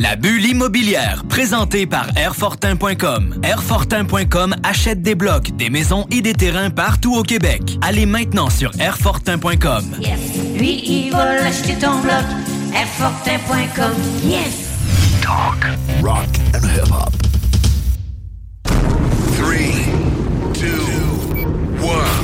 La bulle immobilière, présentée par Airfortin.com. Airfortin.com achète des blocs, des maisons et des terrains partout au Québec. Allez maintenant sur Airfortin.com. Yes. Lui, il va l'acheter ton bloc. Airfortin.com. Yes. Talk, rock and hip hop. Three, two, one.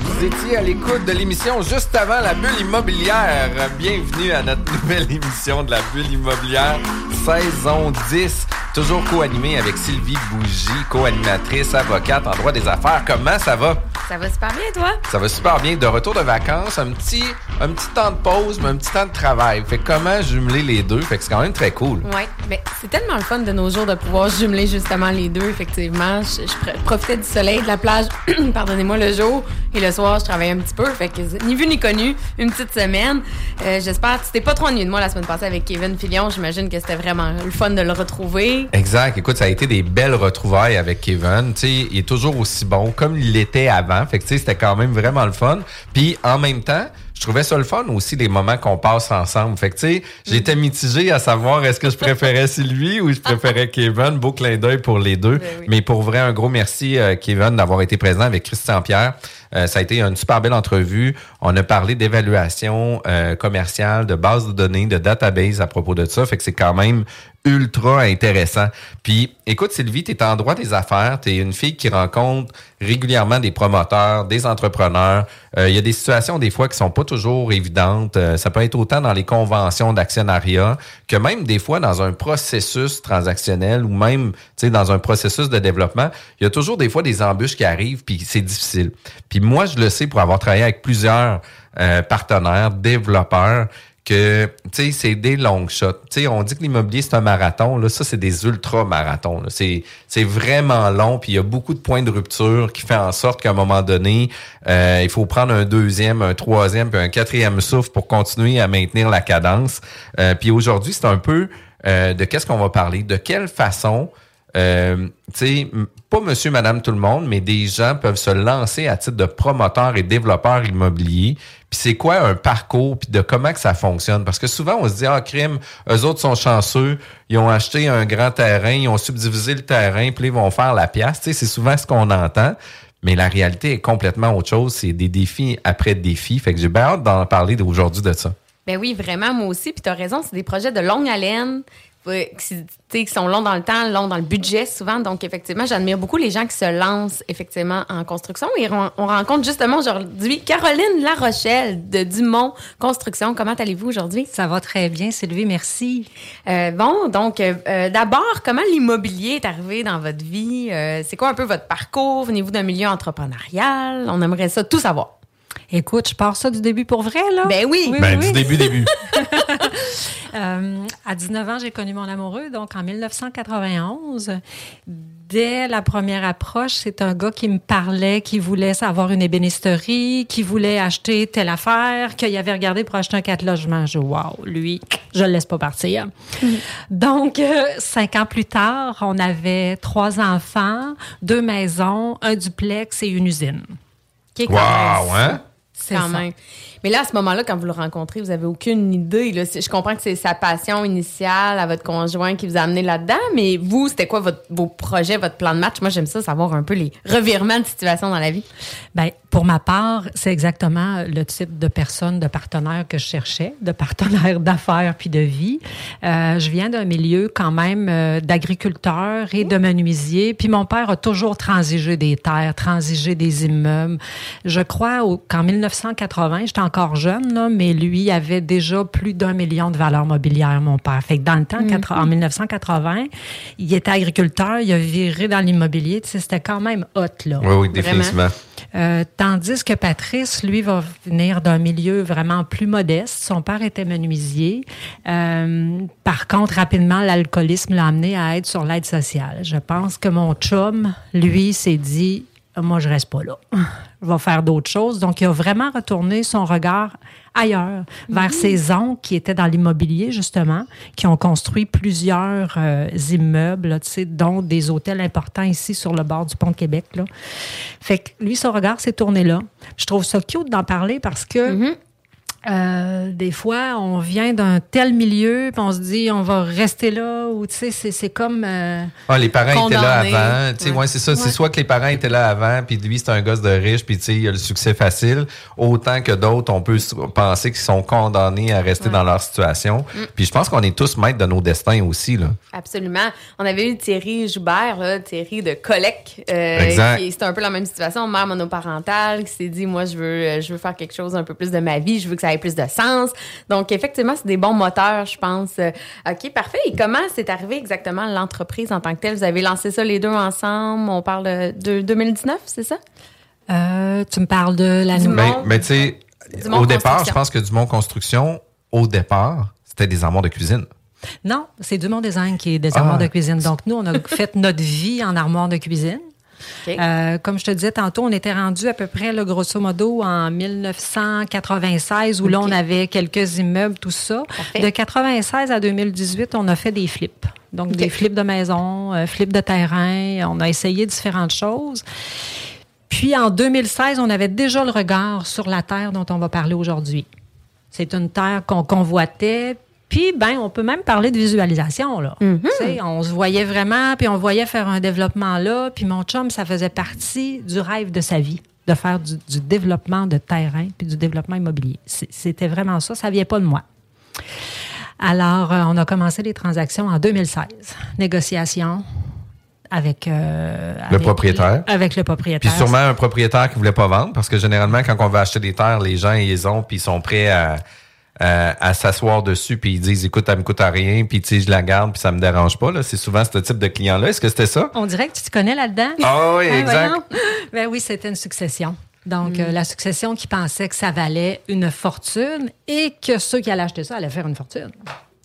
Vous étiez à l'écoute de l'émission juste avant la bulle immobilière. Bienvenue à notre nouvelle émission de la bulle immobilière, saison 10. Toujours co-animée avec Sylvie Bougie, co-animatrice, avocate en droit des affaires. Comment ça va? Ça va super bien, toi? Ça va super bien. De retour de vacances, un petit, un petit temps de pause, mais un petit temps de travail. Fait que comment jumeler les deux? Fait que c'est quand même très cool. Oui, mais c'est tellement le fun de nos jours de pouvoir jumeler justement les deux, effectivement. Je, je pr- profitais du soleil, de la plage, pardonnez-moi, le jour. Et le soir, je travaillais un petit peu. Fait que ni vu ni connu, une petite semaine. Euh, J'espère que tu t'es pas trop ennuyé de moi la semaine passée avec Kevin Filion. J'imagine que c'était vraiment le fun de le retrouver. Exact. Écoute, ça a été des belles retrouvailles avec Kevin. Tu sais, il est toujours aussi bon comme il l'était avant. Fait que tu sais, c'était quand même vraiment le fun. Puis en même temps, je trouvais ça le fun aussi les moments qu'on passe ensemble. Fait que tu sais, j'étais mitigé à savoir est-ce que je préférais Sylvie ou je préférais Kevin? Beau clin d'œil pour les deux. Ben oui. Mais pour vrai, un gros merci euh, Kevin d'avoir été présent avec Christian Pierre. Euh, ça a été une super belle entrevue. On a parlé d'évaluation euh, commerciale, de base de données, de database à propos de ça. Fait que c'est quand même ultra intéressant. Puis, écoute, Sylvie, tu es en droit des affaires. Tu es une fille qui rencontre régulièrement des promoteurs, des entrepreneurs. Euh, Il y a des situations, des fois, qui sont pas toujours évidentes. Ça peut être autant dans les conventions d'actionnariat que même des fois dans un processus transactionnel ou même dans un processus de développement. Il y a toujours des fois des embûches qui arrivent, puis c'est difficile. Puis moi, je le sais pour avoir travaillé avec plusieurs euh, partenaires, développeurs, que tu sais c'est des longues shots. Tu sais on dit que l'immobilier c'est un marathon là, ça c'est des ultra marathons. C'est c'est vraiment long puis il y a beaucoup de points de rupture qui fait en sorte qu'à un moment donné, euh, il faut prendre un deuxième, un troisième puis un quatrième souffle pour continuer à maintenir la cadence. Euh, puis aujourd'hui, c'est un peu euh, de qu'est-ce qu'on va parler, de quelle façon euh, tu sais, pas monsieur, madame, tout le monde, mais des gens peuvent se lancer à titre de promoteur et développeur immobilier. Puis c'est quoi un parcours, puis de comment que ça fonctionne? Parce que souvent, on se dit, ah, crime, eux autres sont chanceux, ils ont acheté un grand terrain, ils ont subdivisé le terrain, puis ils vont faire la pièce. Tu sais, c'est souvent ce qu'on entend. Mais la réalité est complètement autre chose. C'est des défis après défis. Fait que j'ai bien hâte d'en parler aujourd'hui de ça. Ben oui, vraiment, moi aussi. Puis tu as raison, c'est des projets de longue haleine. Qui, sont longs dans le temps, longs dans le budget souvent. Donc, effectivement, j'admire beaucoup les gens qui se lancent effectivement en construction. Et on, on rencontre justement aujourd'hui Caroline Larochelle de Dumont Construction. Comment allez-vous aujourd'hui? Ça va très bien, Sylvie, merci. Euh, bon, donc, euh, euh, d'abord, comment l'immobilier est arrivé dans votre vie? Euh, c'est quoi un peu votre parcours? Venez-vous d'un milieu entrepreneurial? On aimerait ça tout savoir. Écoute, je pars ça du début pour vrai, là. Ben oui. Ben, du début, début. Euh, à 19 ans, j'ai connu mon amoureux, donc en 1991. Dès la première approche, c'est un gars qui me parlait, qui voulait avoir une ébénisterie, qui voulait acheter telle affaire, qu'il avait regardé pour acheter un quatre logements. Je wow, lui, je le laisse pas partir. Donc, euh, cinq ans plus tard, on avait trois enfants, deux maisons, un duplex et une usine. Qui est Wow, hein? C'est ça. même. Mais là, à ce moment-là, quand vous le rencontrez, vous avez aucune idée. Là. Je comprends que c'est sa passion initiale à votre conjoint qui vous a amené là-dedans, mais vous, c'était quoi votre, vos projets, votre plan de match? Moi, j'aime ça, savoir un peu les revirements de situation dans la vie. Ben, pour ma part, c'est exactement le type de personne, de partenaire que je cherchais, de partenaire d'affaires puis de vie. Euh, je viens d'un milieu quand même euh, d'agriculteurs et de menuisiers, puis mon père a toujours transigé des terres, transigé des immeubles. Je crois qu'en 1980, j'étais encore jeune, là, mais lui avait déjà plus d'un million de valeurs mobilières, mon père. Fait que dans le temps, quatre- en 1980, il était agriculteur, il a viré dans l'immobilier. Tu sais, c'était quand même hot, là. Oui, oui, définitivement. Euh, tandis que Patrice, lui, va venir d'un milieu vraiment plus modeste. Son père était menuisier. Euh, par contre, rapidement, l'alcoolisme l'a amené à être sur l'aide sociale. Je pense que mon chum, lui, s'est dit, moi, je reste pas là. Vais faire d'autres choses. Donc, il a vraiment retourné son regard ailleurs, vers ses oncles qui étaient dans l'immobilier, justement, qui ont construit plusieurs euh, immeubles, là, dont des hôtels importants ici sur le bord du pont de Québec. Là. Fait que lui, son regard s'est tourné là. Je trouve ça cute d'en parler parce que euh, des fois, on vient d'un tel milieu, puis on se dit, on va rester là, ou tu sais, c'est- c'est comme... euh, Ah, les parents étaient là avant. Tu sais, ouais. c'est ça. C'est soit que les parents étaient là avant, puis lui, c'est un gosse de riche, puis tu sais, il a le succès facile. Autant que d'autres, on peut penser qu'ils sont condamnés à rester dans leur situation. Mm. Puis je pense qu'on est tous maîtres de nos destins aussi, là. Absolument. On avait eu Thierry Joubert, là, Thierry de Colec. euh, Exact. qui- C'était un peu la même situation, mère monoparentale, qui s'est dit, moi, je veux, je veux faire quelque chose un peu plus de ma vie, je veux que ça ait plus de sens. Donc, effectivement, c'est des bons moteurs, je pense. Euh, OK, parfait. Et comment c'est arrivé exactement l'entreprise en tant que telle? Vous avez lancé ça les deux ensemble. On parle de, de 2019, c'est ça? euh, tu me parles de la nouvelle... Mais, tu sais, au départ, Construction. je pense que Dumont Construction, au départ, c'était des armoires de cuisine. Non, c'est Dumont Design qui est des armoires Ah. de cuisine. Donc, nous, on a fait notre vie en armoire de cuisine. Euh, comme je te disais tantôt, on était rendu à peu près, là, grosso modo, en 1996, où là, on avait quelques immeubles, tout ça. Parfait. De 96 à 2018, on a fait des flips. Donc, des flips de maison, euh, flips de terrain. On a essayé différentes choses. Puis, en 2016, on avait déjà le regard sur la terre dont on va parler aujourd'hui. C'est une terre qu'on convoitait. Puis, ben, on peut même parler de visualisation, là. Sais, On se voyait vraiment, puis on voyait faire un développement là. Puis mon chum, ça faisait partie du rêve de sa vie, de faire du, du développement de terrain, puis du développement immobilier. C'était vraiment ça. Ça vient pas de moi. Alors, euh, on a commencé les transactions en 2016. Négociation avec... euh, avec- propriétaire. Avec le propriétaire. Puis sûrement un propriétaire qui voulait pas vendre, parce que généralement, quand on va acheter des terres, les gens, ils les ont, puis ils sont prêts à, à, à s'asseoir dessus, puis ils disent, écoute, elle me coûte à rien, puis tu je la garde, puis ça me dérange pas. Là. C'est souvent ce type de client-là. Est-ce que c'était ça? On dirait que tu te connais là-dedans. Ah oui, Ah, exact. Ben oui, c'était une succession. Donc, euh, la succession qui pensait que ça valait une fortune et que ceux qui allaient acheter ça allaient faire une fortune.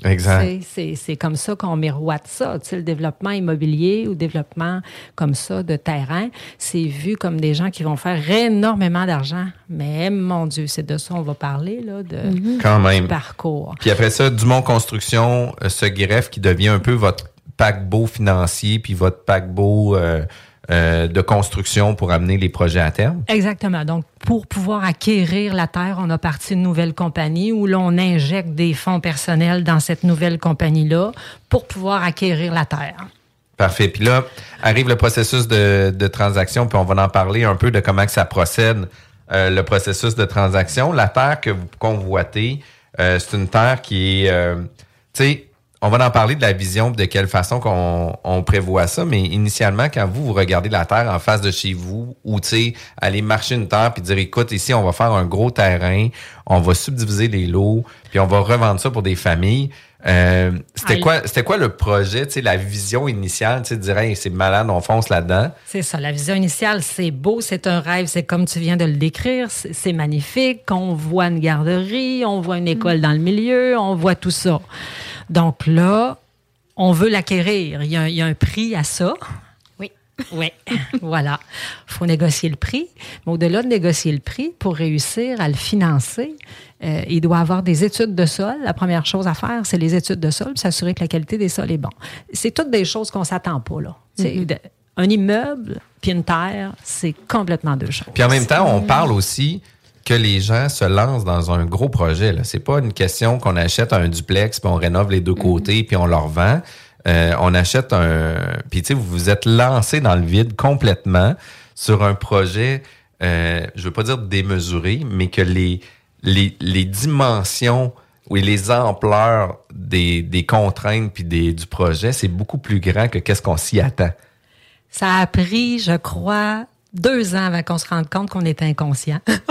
Exact. C'est- C'est c'est comme ça qu'on miroite ça. Tu sais, le développement immobilier ou développement comme ça de terrain, c'est vu comme des gens qui vont faire énormément d'argent. Mais mon Dieu, c'est de ça on va parler, là, de Quand même. parcours. Puis après ça, Dumont Construction euh, se greffe qui devient un peu votre paquebot financier, puis votre paquebot euh, euh, de construction pour amener les projets à terme. Exactement. Donc, pour pouvoir acquérir la terre, on a parti une nouvelle compagnie où l'on injecte des fonds personnels dans cette nouvelle compagnie-là pour pouvoir acquérir la terre. Parfait. Puis là, arrive le processus de, de transaction, puis on va en parler un peu de comment que ça procède, euh, le processus de transaction. La terre que vous convoitez, euh, c'est une terre qui est... euh, tu sais, on va en parler de la vision, de quelle façon qu'on on prévoit ça, mais initialement, quand vous, vous regardez la terre en face de chez vous, ou tu sais, aller marcher une terre puis dire, écoute, ici, on va faire un gros terrain, on va subdiviser les lots, puis on va revendre ça pour des familles. Euh, c'était quoi, c'était quoi le projet, tu sais, la vision initiale, tu sais, de dire, Hey, c'est malade, on fonce là-dedans? C'est ça. La vision initiale, c'est beau, c'est un rêve, c'est comme tu viens de le décrire, c'est c'est magnifique. On voit une garderie, on voit une école dans le milieu, on voit tout ça. Donc là, on veut l'acquérir. Il y, a, il y a un prix à ça. Oui. Oui, voilà. Il faut négocier le prix. Mais au-delà de négocier le prix, pour réussir à le financer, euh, il doit avoir des études de sol. La première chose à faire, c'est les études de sol, puis s'assurer que la qualité des sols est bonne. C'est toutes des choses qu'on s'attend pas, là. De- un immeuble puis une terre, c'est complètement deux choses. Puis en même temps, on parle aussi que les gens se lancent dans un gros projet. Là. C'est pas une question qu'on achète un duplex puis on rénove les deux côtés puis on leur vend. Euh, on achète un. Puis tu sais, vous vous êtes lancé dans le vide complètement sur un projet. Euh, je veux pas dire démesuré, mais que les les, les dimensions ou les ampleurs des, des contraintes puis des, du projet, c'est beaucoup plus grand que qu'est-ce qu'on s'y attend. Ça a pris, je crois, deux ans avant qu'on se rende compte qu'on était inconscient.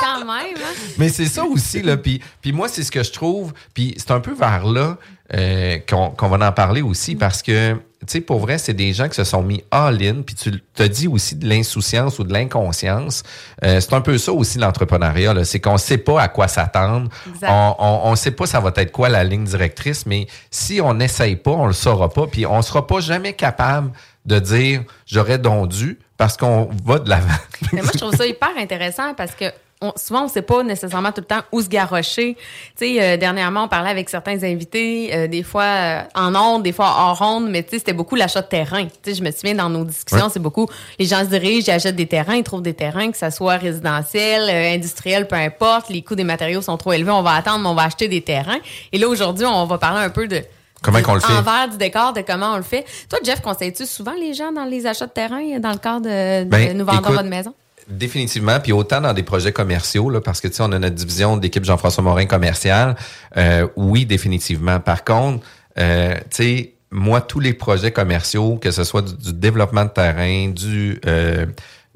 Quand même, hein? Mais c'est ça aussi, là. Puis, puis moi, c'est ce que je trouve. Puis c'est un peu vers là euh, qu'on qu'on va en parler aussi parce que, tu sais, pour vrai, c'est des gens qui se sont mis all-in. Puis tu te dis aussi de l'insouciance ou de l'inconscience. Euh, c'est un peu ça aussi, l'entrepreneuriat. là. C'est qu'on sait pas à quoi s'attendre. On, on, on sait pas ça va être quoi la ligne directrice. Mais si on n'essaye pas, on le saura pas. Puis on sera pas jamais capable de dire j'aurais donc dû parce qu'on va de l'avant. Mais moi, je trouve ça hyper intéressant parce que on- souvent, on ne sait pas nécessairement tout le temps où se garrocher. Tu sais, euh, dernièrement, on parlait avec certains invités, euh, des fois euh, en ondes, des fois hors ondes, mais tu sais, c'était beaucoup l'achat de terrain. Tu sais, je me souviens dans nos discussions, c'est beaucoup, les gens se dirigent, ils achètent des terrains, ils trouvent des terrains, que ça soit résidentiel, industriel, peu importe, les coûts des matériaux sont trop élevés, on va attendre, mais on va acheter des terrains. Et là, aujourd'hui, on va parler un peu de Comment qu'on le fait? Envers du décor, de comment on le fait. Toi, Jeff, conseilles-tu souvent les gens dans les achats de terrain dans le cadre de, de Ben, nous écoute, votre maison? Définitivement, puis autant dans des projets commerciaux, là, parce que tu sais, on a notre division d'équipe Jean-François Morin commercial. Euh, oui, définitivement. Par contre, euh, tu sais, moi, tous les projets commerciaux, que ce soit du, du développement de terrain, du euh,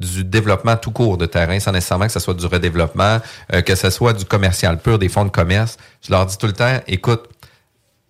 du développement tout court de terrain, sans nécessairement que ce soit du redéveloppement, euh, que ce soit du commercial pur, des fonds de commerce, je leur dis tout le temps, écoute,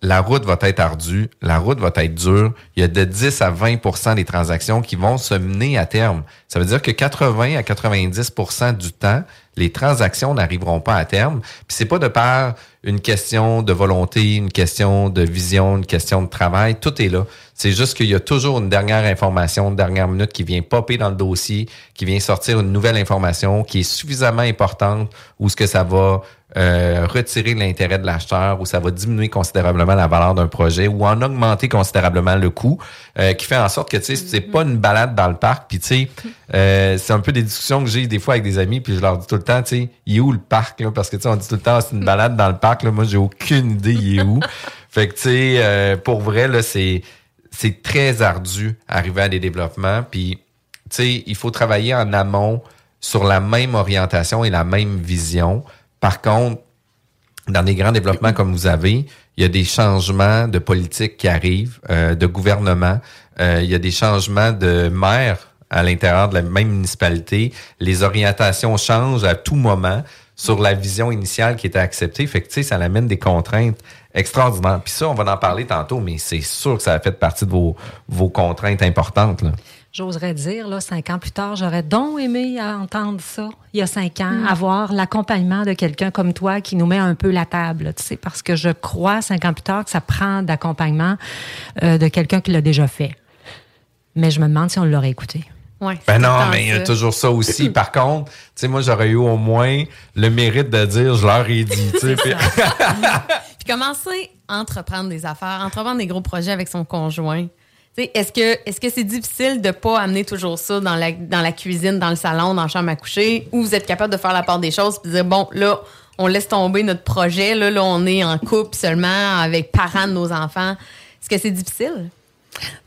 la route va être ardue, la route va être dure. Il y a de 10 à 20% des transactions qui vont se mener à terme. Ça veut dire que 80 à 90% du temps, les transactions n'arriveront pas à terme. Puis c'est pas de par une question de volonté, une question de vision, une question de travail, tout est là. C'est juste qu'il y a toujours une dernière information, une dernière minute qui vient popper dans le dossier, qui vient sortir une nouvelle information qui est suffisamment importante ou ce que ça va euh, retirer l'intérêt de l'acheteur ou ça va diminuer considérablement la valeur d'un projet ou en augmenter considérablement le coût, euh, qui fait en sorte que tu sais c'est pas une balade dans le parc. Puis tu sais, euh, c'est un peu des discussions que j'ai des fois avec des amis, puis je leur dis tout le temps, tu sais, il est où le parc là? Parce que tu sais, on dit tout le temps c'est une balade dans le parc. Là, moi j'ai aucune idée il est où. fait que tu sais, euh, pour vrai là, c'est c'est très ardu arriver à des développements. Puis tu sais, il faut travailler en amont sur la même orientation et la même vision. Par contre, dans des grands développements comme vous avez, il y a des changements de politique qui arrivent, euh, de gouvernement, euh, il y a des changements de maire à l'intérieur de la même municipalité. Les orientations changent à tout moment sur la vision initiale qui était acceptée. Fait que, tu sais, ça amène des contraintes extraordinaires. Puis ça, on va en parler tantôt, mais c'est sûr que ça a fait partie de vos, vos contraintes importantes. J'oserais dire, là, cinq ans plus tard, j'aurais donc aimé entendre ça, il y a cinq ans, avoir l'accompagnement de quelqu'un comme toi qui nous met un peu la table, tu sais, parce que je crois, cinq ans plus tard, que ça prend d'accompagnement euh, de quelqu'un qui l'a déjà fait. Mais je me demande si on l'aurait écouté. Ouais, Ben non, mais il y a toujours ça aussi. Par contre, tu sais, moi, j'aurais eu au moins le mérite de dire, je leur ai dit, tu sais. puis- Puis commencer à entreprendre des affaires, entreprendre des gros projets avec son conjoint. Tu sais, Est-ce que est-ce que c'est difficile de pas amener toujours ça dans la, dans la cuisine, dans le salon, dans la chambre à coucher, ou vous êtes capable de faire la part des choses puis dire bon là on laisse tomber notre projet là, là on est en couple seulement avec parents de nos enfants. Est-ce que c'est difficile?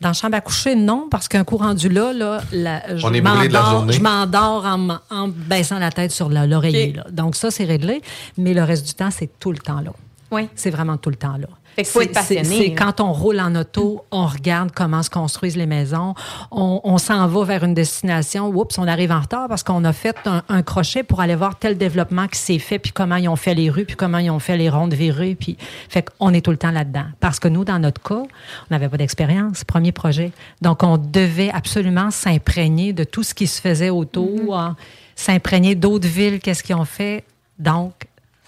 Dans la chambre à coucher, non, parce qu'un coup rendu là, là la- je de m'endors- journée. Je m'endors en, baissant la tête sur la- l'oreiller. Ok. là. Donc ça, c'est réglé. Mais le reste du temps, c'est tout le temps là. Oui. C'est vraiment tout le temps là. Fait faut être passionné, C'est quand on roule en auto, on regarde comment se construisent les maisons. On, on s'en va vers une destination. Oups, on arrive en retard parce qu'on a fait un, un crochet pour aller voir tel développement qui s'est fait, puis comment ils ont fait les rues, puis comment ils ont fait les rondes virées. Puis, fait qu'on est tout le temps là-dedans. Parce que nous, dans notre cas, on n'avait pas d'expérience, premier projet. Donc, on devait absolument s'imprégner de tout ce qui se faisait autour, hein, s'imprégner d'autres villes, qu'est-ce qu'ils ont fait. Donc,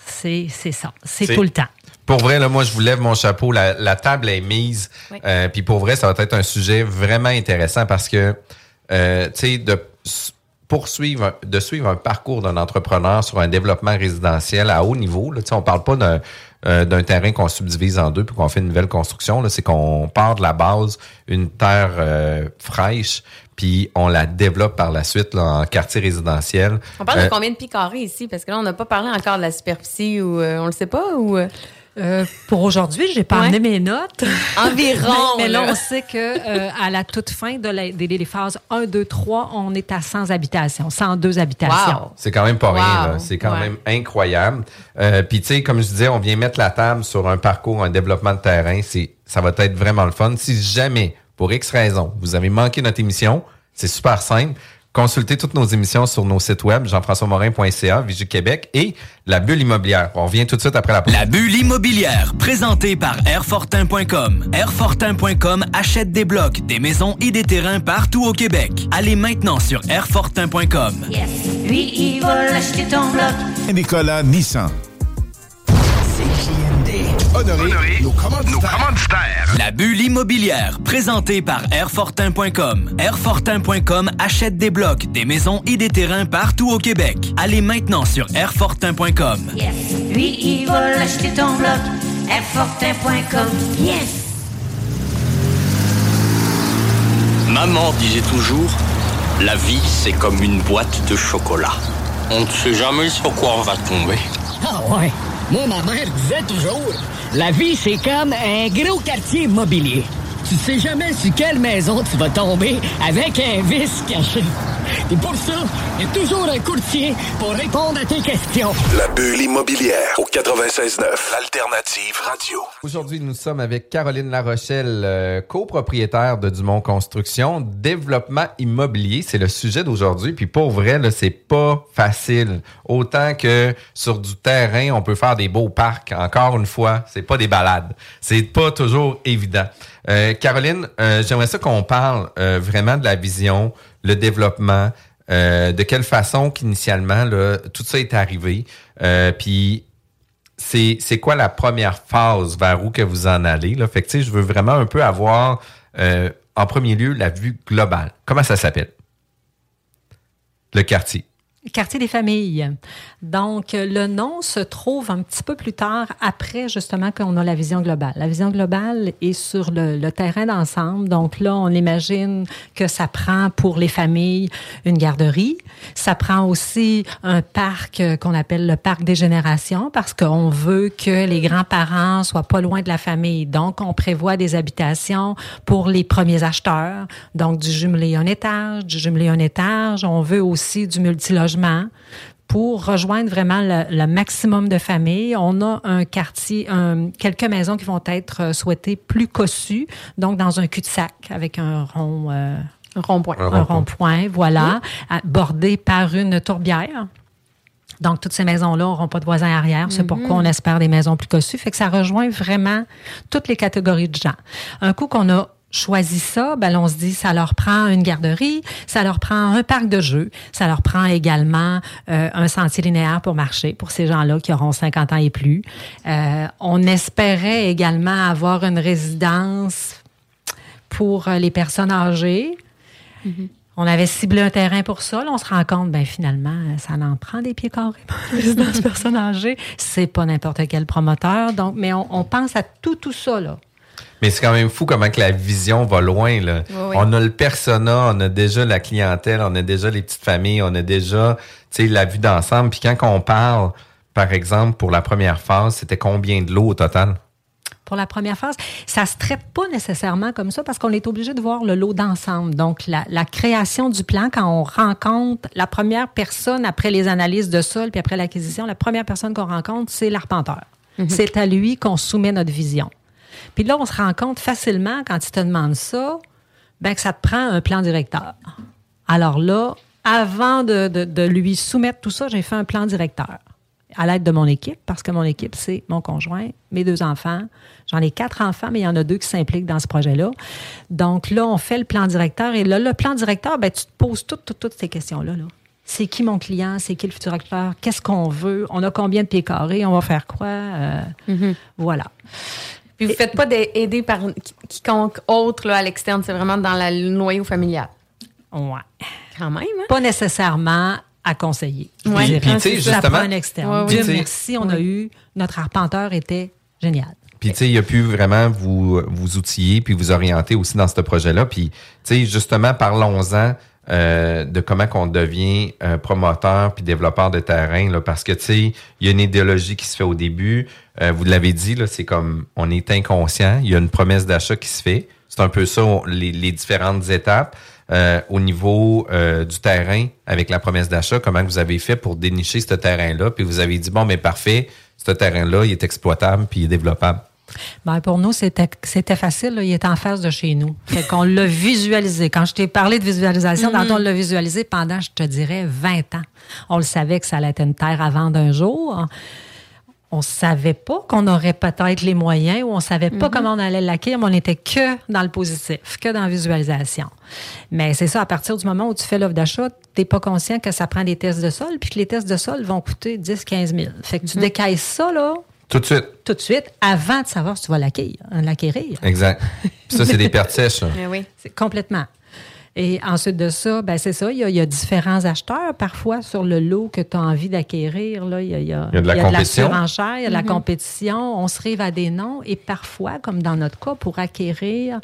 c'est c'est ça. C'est- tout le temps. Pour vrai, là, moi, je vous lève mon chapeau. La, la table est mise. Oui. Euh, Puis pour vrai, ça va être un sujet vraiment intéressant parce que, euh, tu sais, de poursuivre, de suivre un parcours d'un entrepreneur sur un développement résidentiel à haut niveau. Là, Tu sais, on parle pas d'un euh, d'un terrain qu'on subdivise en deux puis qu'on fait une nouvelle construction. là. C'est qu'on part de la base, une terre euh, fraîche, puis on la développe par la suite là, en quartier résidentiel. On parle Euh, de combien de pieds carrés ici? Parce que là, on n'a pas parlé encore de la superficie ou euh, on le sait pas ou euh, pour aujourd'hui, j'ai pas Ouais. amené mes notes. environ. mais, mais là, on sait que euh, à la toute fin de la- des, des phases 1, 2, 3, on est à 100 habitations, 102 habitations. Wow. C'est quand même pas Wow. rien, là. C'est quand Ouais. même incroyable. Euh, Puis, tu sais, comme je disais, on vient mettre la table sur un parcours, un développement de terrain. C'est, ça va être vraiment le fun. Si jamais, pour X raison, vous avez manqué notre émission, C'est super simple. Consultez toutes nos émissions sur nos sites web, jean-françois-morin.ca, Vigie Québec et la bulle immobilière. On revient tout de suite après la pause. La bulle immobilière, présentée par Airfortin.com. Airfortin.com achète des blocs, des maisons et des terrains partout au Québec. Allez maintenant sur Airfortin.com. Yes. Lui, il va l'acheter ton bloc. Nicolas Nissan. Honoré, nos commanditaires. La bulle immobilière, présentée par Airfortin.com. Airfortin.com achète des blocs, des maisons et des terrains partout au Québec. Allez maintenant sur Airfortin.com. Yes. Lui, il va l'acheter ton bloc. Airfortin.com. Yes. Maman disait toujours, la vie c'est comme une boîte de chocolat. On ne sait jamais sur quoi on va tomber. Ah ouais. Moi, ma mère disait toujours, la vie, c'est comme un gros quartier immobilier. Tu sais jamais sur quelle maison tu vas tomber avec un vice caché. Et pour ça, il y a toujours un courtier pour répondre à tes questions. La bulle immobilière au 96.9, l'alternative radio. Aujourd'hui, nous sommes avec Caroline Larochelle, euh, copropriétaire de Dumont Construction. Développement immobilier, c'est le sujet d'aujourd'hui. Puis pour vrai, là, c'est pas facile. Autant que sur du terrain, on peut faire des beaux parcs. Encore une fois, c'est pas des balades. C'est pas toujours évident. Euh, Caroline, euh, j'aimerais ça qu'on parle euh, vraiment de la vision, le développement, euh, de quelle façon qu'initialement là, tout ça est arrivé. Euh, puis c'est c'est quoi la première phase vers où que vous en allez là? Fait que je veux vraiment un peu avoir euh, en premier lieu la vue globale. Comment ça s'appelle? Le quartier Quartier des familles. Donc, le nom se trouve un petit peu plus tard, après justement qu'on a la vision globale. La vision globale est sur le, le terrain d'ensemble. Donc là, on imagine que ça prend pour les familles une garderie. Ça prend aussi un parc euh, qu'on appelle le parc des générations parce qu'on veut que les grands-parents soient pas loin de la famille. Donc, on prévoit des habitations pour les premiers acheteurs. Donc, du jumelé un étage, du jumelé un étage. On veut aussi du multilogement pour rejoindre vraiment le, le maximum de familles. On a un quartier, un- quelques maisons qui vont être euh, souhaitées plus cossues, donc dans un cul-de-sac avec un rond, euh, rond-point. Un rond-point. voilà, bordé par une tourbière. Donc, toutes ces maisons-là n'auront pas de voisins arrière. C'est pourquoi on espère des maisons plus cossues. Fait que ça rejoint vraiment toutes les catégories de gens. Un coup qu'on a choisi ça, ben, on se dit, ça leur prend une garderie, ça leur prend un parc de jeux, ça leur prend également euh, un sentier linéaire pour marcher pour ces gens-là qui auront 50 ans et plus. Euh, on espérait également avoir une résidence pour euh, les personnes âgées. On avait ciblé un terrain pour ça. Là, on se rend compte, ben finalement, ça en prend des pieds carrés pour une résidence personne âgée. C'est pas n'importe quel promoteur. Donc, mais on, on pense à tout, tout ça, là. Mais c'est quand même fou comment que la vision va loin là Oui, oui. on a le persona on a déjà la clientèle on a déjà les petites familles on a déjà tu sais la vue d'ensemble puis quand on parle par exemple pour la première phase c'était combien de lots au total? Pour la première phase, ça se traite pas nécessairement comme ça parce qu'on est obligé de voir le lot d'ensemble. Donc, la, la création du plan, quand on rencontre la première personne après les analyses de sol puis après l'acquisition, la première personne qu'on rencontre, c'est l'arpenteur. C'est à lui qu'on soumet notre vision. Puis là, on se rend compte facilement quand il te demande ça, ben, que ça te prend un plan directeur. Alors là, avant de, de- de lui soumettre tout ça, j'ai fait un plan directeur à l'aide de mon équipe, parce que mon équipe, c'est mon conjoint, mes deux enfants. J'en ai quatre enfants, mais il y en a deux qui s'impliquent dans ce projet-là. Donc là, on fait le plan directeur. Et là, le plan directeur, ben, tu te poses toutes, toutes, toutes ces questions-là. Là. C'est qui mon client? C'est qui le futur acteur? Qu'est-ce qu'on veut? On a combien de pieds carrés? On va faire quoi? Euh, Voilà. Puis vous ne faites pas aider par qui- quiconque autre là, à l'externe. C'est vraiment dans la- le noyau familial. Ouais. Quand même, hein? Pas nécessairement à conseiller. dirais. Puis, tu sais, justement- un externe. Ouais, ouais. Dieu merci, on a eu... Notre arpenteur était génial. Puis, tu sais, il a pu vraiment vous, vous outiller puis vous orienter aussi dans ce projet-là. Puis, tu sais, justement, parlons-en euh, de comment qu'on devient euh, promoteur puis développeur de terrain, là, parce que, tu sais, il y a une idéologie qui se fait au début. Euh, vous l'avez dit, là, c'est comme, on est inconscient. Il y a une promesse d'achat qui se fait. C'est un peu ça, les, les différentes étapes. Au niveau du terrain, avec la promesse d'achat, comment vous avez fait pour dénicher ce terrain-là? Puis vous avez dit, bon, mais parfait, ce terrain-là, il est exploitable puis il est développable. Ben, pour nous, c'était facile. là. Il était en face de chez nous. Fait qu'on l'a visualisé. Quand je t'ai parlé de visualisation, tantôt, on l'a visualisé pendant, je te dirais, 20 ans. On le savait que ça allait être une terre avant d'un jour. On savait pas qu'on aurait peut-être les moyens ou on savait pas Mhm. comment on allait l'acquérir, mais on était que dans le positif, que dans la visualisation. Mais c'est ça, à partir du moment où tu fais l'offre d'achat, tu n'es pas conscient que ça prend des tests de sol, puis que les tests de sol vont coûter 10-15 000. Fait que tu décailles ça, là, Tout de suite. tout de suite, avant de savoir si tu vas l'acquérir. l'acquérir. Exact. Puis ça, c'est des pertes sèches. Eh oui. C'est complètement. Et ensuite de ça, ben c'est ça, il y, a, il y a différents acheteurs parfois sur le lot que tu as envie d'acquérir. Là. Il, y a, il y a- Il y a de la compétition. surenchère, il y a de la Mhm. compétition. On se rive à des noms. Et parfois, comme dans notre cas, pour acquérir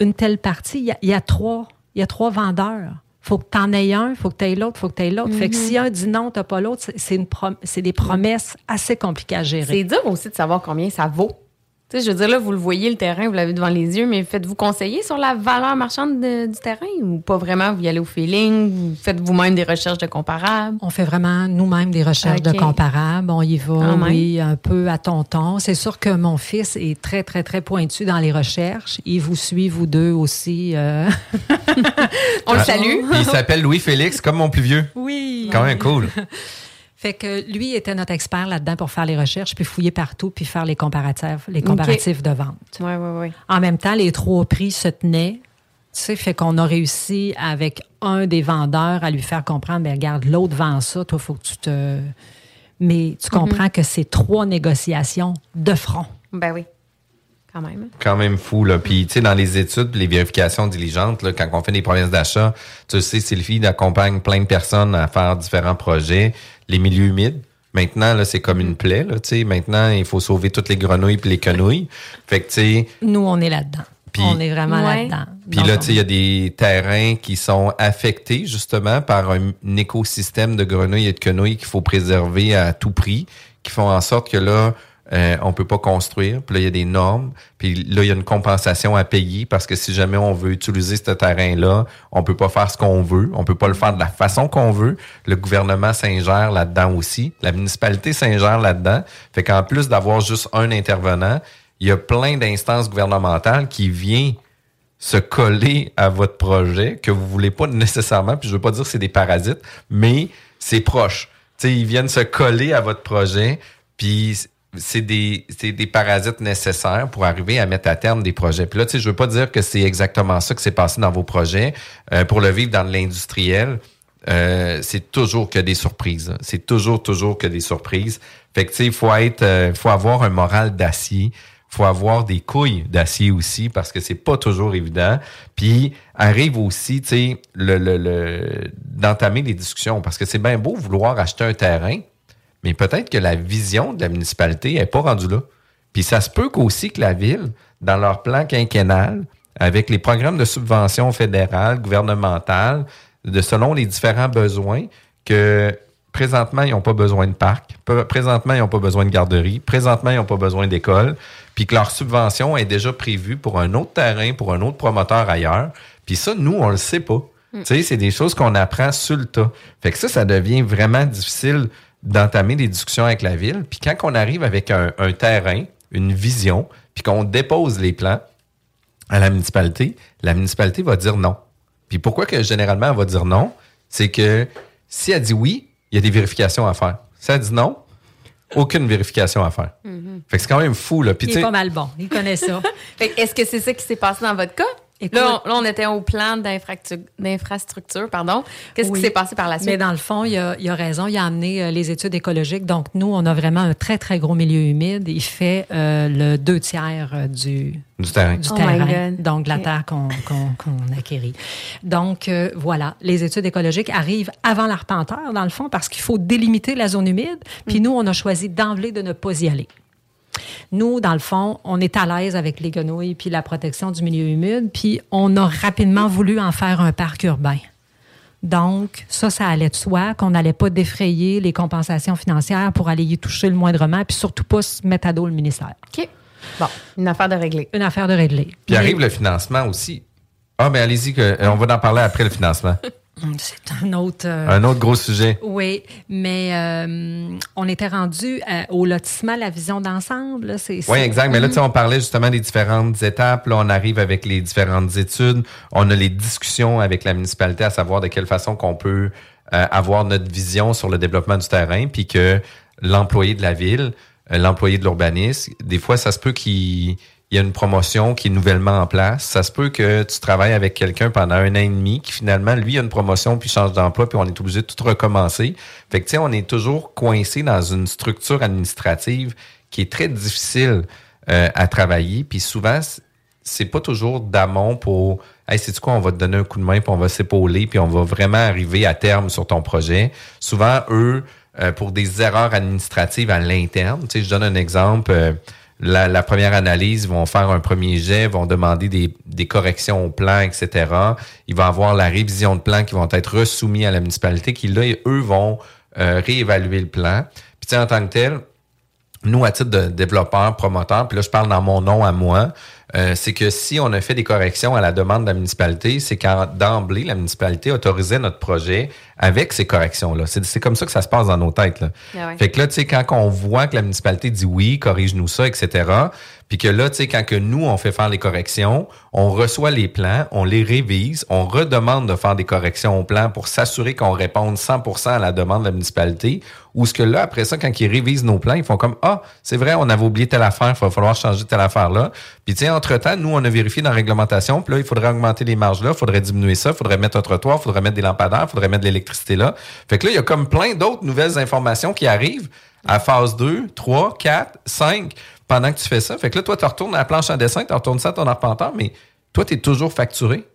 une telle partie, il y a, il y a trois, il y a trois vendeurs. Faut que tu en aies un, faut que tu aies l'autre, faut que tu aies l'autre. Fait que Mhm. si un dit non, tu n'as pas l'autre, c'est- c'est une prom- c'est des promesses assez compliquées à gérer. C'est dur aussi de savoir combien ça vaut. Tu sais, je veux dire, là, vous le voyez, le terrain, vous l'avez devant les yeux, mais faites-vous conseiller sur la valeur marchande de- du terrain ou pas vraiment? Vous y allez au feeling? Vous faites vous-même des recherches de comparables? On fait vraiment nous-mêmes des recherches de comparables. On y va, oui, un peu à tonton. C'est sûr que mon fils est très, très, très pointu dans les recherches. Il vous suit, vous deux aussi. euh. On le salue. Il s'appelle Louis-Félix, comme mon plus vieux. Oui. Quand même cool. Fait que lui était notre expert là-dedans pour faire les recherches, puis fouiller partout, puis faire les comparatifs, les comparatifs de vente. Oui, oui, oui. En même temps, les trois prix se tenaient. Tu sais, fait qu'on a réussi avec un des vendeurs à lui faire comprendre, ben regarde, l'autre vend ça, toi, faut que tu te... Mais tu comprends que c'est trois négociations de front. Ben oui. Quand même. Quand même fou, là. Puis, tu sais, dans les études, les vérifications diligentes, là, quand on fait des promesses d'achat, tu sais, Sylvie accompagne plein de personnes à faire différents projets. Les milieux humides, maintenant, là, c'est comme une plaie, là, tu sais. Maintenant, il faut sauver toutes les grenouilles puis les quenouilles. Fait que, tu sais, Nous, on est là-dedans. Puis- on est vraiment Ouais. là-dedans. Puis là, tu sais, il y a des terrains qui sont affectés justement par un, un écosystème de grenouilles et de quenouilles qu'il faut préserver à tout prix, qui font en sorte que là, euh, on peut pas construire. Puis là, il y a des normes. Puis là, il y a une compensation à payer parce que si jamais on veut utiliser ce terrain-là, on peut pas faire ce qu'on veut. On peut pas le faire de la façon qu'on veut. Le gouvernement s'ingère là-dedans aussi. La municipalité s'ingère là-dedans. Fait qu'en plus d'avoir juste un intervenant, il y a plein d'instances gouvernementales qui viennent se coller à votre projet que vous voulez pas nécessairement, puis je veux pas dire que c'est des parasites, mais c'est proche. Sais, ils viennent se coller à votre projet, puis c'est des, c'est des parasites nécessaires pour arriver à mettre à terme des projets. Puis là, tu sais, je veux pas dire que c'est exactement ça que s'est passé dans vos projets. Euh, pour le vivre dans l'industriel, euh, c'est toujours que des surprises. hein. C'est toujours, toujours que des surprises. Fait que, tu sais, il faut être, euh, faut avoir un moral d'acier. faut avoir des couilles d'acier aussi parce que c'est pas toujours évident. Puis arrive aussi, tu sais, le, le, le- d'entamer des discussions parce que c'est bien beau vouloir acheter un terrain, mais peut-être que la vision de la municipalité est pas rendue là. Puis ça se peut qu'aussi que la ville, dans leur plan quinquennal, avec les programmes de subvention fédérale, gouvernementale, de selon les différents besoins, que présentement, ils n'ont pas besoin de parc, Pr- présentement, ils n'ont pas besoin de garderie, présentement, ils n'ont pas besoin d'école, puis que leur subvention est déjà prévue pour un autre terrain, pour un autre promoteur ailleurs. Puis ça, nous, on le sait pas. Mm. Tu sais, c'est des choses qu'on apprend sur le tas. Fait que ça, ça devient vraiment difficile d'entamer des discussions avec la ville. Puis quand on arrive avec un, un terrain, une vision, puis qu'on dépose les plans à la municipalité, la municipalité va dire non. Puis pourquoi que généralement elle va dire non? C'est que si elle dit oui, il y a des vérifications à faire. Si elle dit non, aucune vérification à faire. Fait que c'est quand même fou, là. Puis il est pas mal bon. Il connaît ça. Fait que Est-ce que c'est ça qui s'est passé dans votre cas? Écoute- là, on, là, on était au plan d'infrastructure, pardon. Qu'est-ce Oui. qui s'est passé par la suite? Mais dans le fond, il a, il a raison. Il a amené euh, les études écologiques. Donc, nous, on a vraiment un très, très gros milieu humide. Il fait euh, le deux tiers euh, du, du terrain. du Oh my terrain, God. donc de la terre qu'on acquérit. Donc, euh, voilà, les études écologiques arrivent avant l'arpenteur, dans le fond, parce qu'il faut délimiter la zone humide. Puis nous, on a choisi d'emblée de ne pas y aller. Nous, dans le fond, on est à l'aise avec les guenouilles puis la protection du milieu humide, puis on a rapidement voulu en faire un parc urbain. Donc, ça, ça allait de soi, qu'on n'allait pas défrayer les compensations financières pour aller y toucher le moindrement, puis surtout pas se mettre à dos le ministère. OK. Bon, une affaire de régler. Une affaire de régler. Puis arrive le financement aussi. Ah, ben allez-y, que, euh, on va en parler après le financement. Hum, C'est un autre. euh, Un autre gros sujet. Oui, mais euh, on était rendu euh, au lotissement, la vision d'ensemble. là, c'est- Oui, exact. Mais là, tu sais, Hum. on parlait justement des différentes étapes. Là, on arrive avec les différentes études. On a les discussions avec la municipalité à savoir de quelle façon qu'on peut euh, avoir notre vision sur le développement du terrain, puis que l'employé de la ville, l'employé de l'urbanisme, des fois, ça se peut qu'il il y a une promotion qui est nouvellement en place. Ça se peut que tu travailles avec quelqu'un pendant un an et demi, qui finalement, lui, a une promotion, puis change d'emploi, puis on est obligé de tout recommencer. Fait que, tu sais, on est toujours coincé dans une structure administrative qui est très difficile euh, à travailler. Puis souvent, c'est pas toujours d'amont pour Hey, c'est quoi, on va te donner un coup de main, puis on va s'épauler, puis on va vraiment arriver à terme sur ton projet. Souvent, eux, euh, pour des erreurs administratives à l'interne, tu sais, je donne un exemple. euh, la, première analyse, vont faire un premier jet, vont demander des, corrections au plan, etc. Il va avoir la révision de plan qui vont être resoumis à la municipalité, qui là, eux vont euh, réévaluer le plan. Puis en tant que tel, nous, à titre de développeur, promoteur, puis là, je parle dans mon nom à moi, euh, c'est que si on a fait des corrections à la demande de la municipalité, c'est quand d'emblée, la municipalité autorisait notre projet avec ces corrections-là. C'est c'est comme ça que ça se passe dans nos têtes. Là. Ah ouais. Fait que là, tu sais, quand on voit que la municipalité dit oui, corrige-nous ça, etc., puis que là, tu sais, quand que nous, on fait faire les corrections, on reçoit les plans, on les révise, on redemande de faire des corrections au plan pour s'assurer qu'on réponde 100% à la demande de la municipalité, ou ce que là, après ça, quand ils révisent nos plans, ils font comme, ah, c'est vrai, on avait oublié telle affaire, il va falloir changer telle affaire-là. Puis, tu sais, entre-temps, nous, on a vérifié dans la réglementation, puis là, il faudrait augmenter les marges là, il faudrait diminuer ça, il faudrait mettre un trottoir, il faudrait mettre des lampadaires, il faudrait mettre de l'électricité là. Fait que là, il y a comme plein d'autres nouvelles informations qui arrivent à phase 2, 3, 4, 5, pendant que tu fais ça. Fait que là, toi, tu retournes à la planche en dessin, tu retournes ça à ton arpenteur, mais toi, tu es toujours facturé.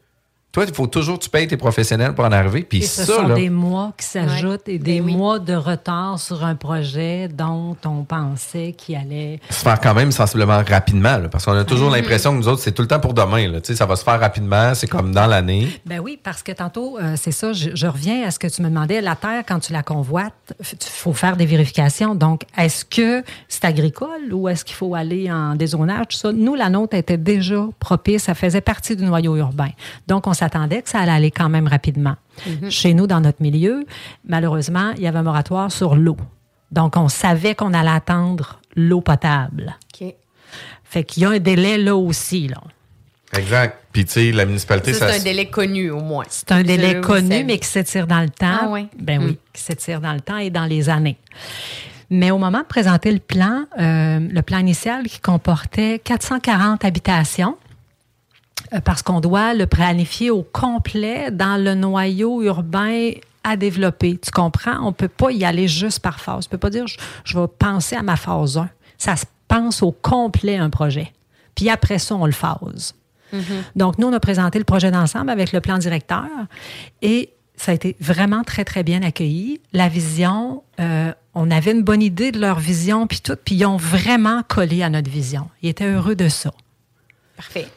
Toi, il faut toujours que tu payes tes professionnels pour en arriver. Puis Et ce ça, sont là, des mois qui s'ajoutent et des Ben oui. mois de retard sur un projet dont on pensait qu'il allait. se faire quand même sensiblement rapidement, là, parce qu'on a toujours Mhm. l'impression que nous autres, c'est tout le temps pour demain. Là, Tu sais, ça va se faire rapidement, c'est comme dans l'année. Ben oui, parce que tantôt, euh, c'est ça, je, je reviens à ce que tu me demandais. La terre, quand tu la convoites, il faut faire des vérifications. Donc, est-ce que c'est agricole ou est-ce qu'il faut aller en dézonage? Tout ça? Nous, la nôtre était déjà propice, ça faisait partie du noyau urbain. Donc, on s'attendait que ça allait aller quand même rapidement. Chez nous, dans notre milieu, malheureusement, il y avait un moratoire sur l'eau. Donc, on savait qu'on allait attendre l'eau potable. OK. Fait qu'il y a un délai là aussi. Là. Exact. Puis, tu sais, la municipalité, Ça, ça. c'est un délai connu, au moins. C'est un délai connu, savez. mais qui s'étire dans le temps. Ah oui. Ben oui, Mm. qui s'étire dans le temps et dans les années. Mais au moment de présenter le plan, euh, le plan initial qui comportait 440 habitations, parce qu'on doit le planifier au complet dans le noyau urbain à développer. Tu comprends? On ne peut pas y aller juste par phase. Tu ne peux pas dire, je, je vais penser à ma phase 1. Ça se pense au complet, un projet. Puis après ça, on le phase. Donc, nous, on a présenté le projet d'ensemble avec le plan directeur et ça a été vraiment très, très bien accueilli. La vision, euh, on avait une bonne idée de leur vision, puis tout, puis ils ont vraiment collé à notre vision. Ils étaient heureux de ça. Parfait.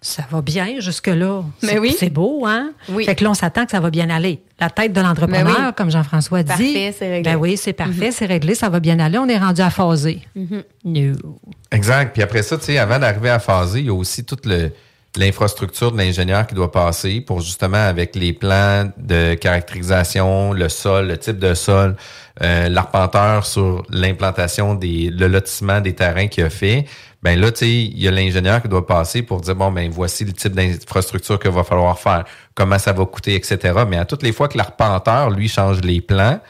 Ça va bien jusque-là. Mais C'est- oui. C'est beau, hein? Oui. Fait que là, on s'attend que ça va bien aller. La tête de l'entrepreneur, Ben oui. comme Jean-François dit. Parfait, c'est réglé. Ben oui, c'est parfait, c'est réglé, ça va bien aller. On est rendu à phaser. No. Exact. Puis après ça, tu sais, avant d'arriver à phaser, il y a aussi toute l'infrastructure de l'ingénieur qui doit passer pour justement avec les plans de caractérisation, le sol, le type de sol, euh, l'arpenteur sur l'implantation des, le lotissement des terrains qu'il a fait. Ben là, tu sais, il y a l'ingénieur qui doit passer pour dire bon, ben voici le type d'infrastructure qu'il va falloir faire, comment ça va coûter, etc. Mais à toutes les fois que l'arpenteur lui change les plans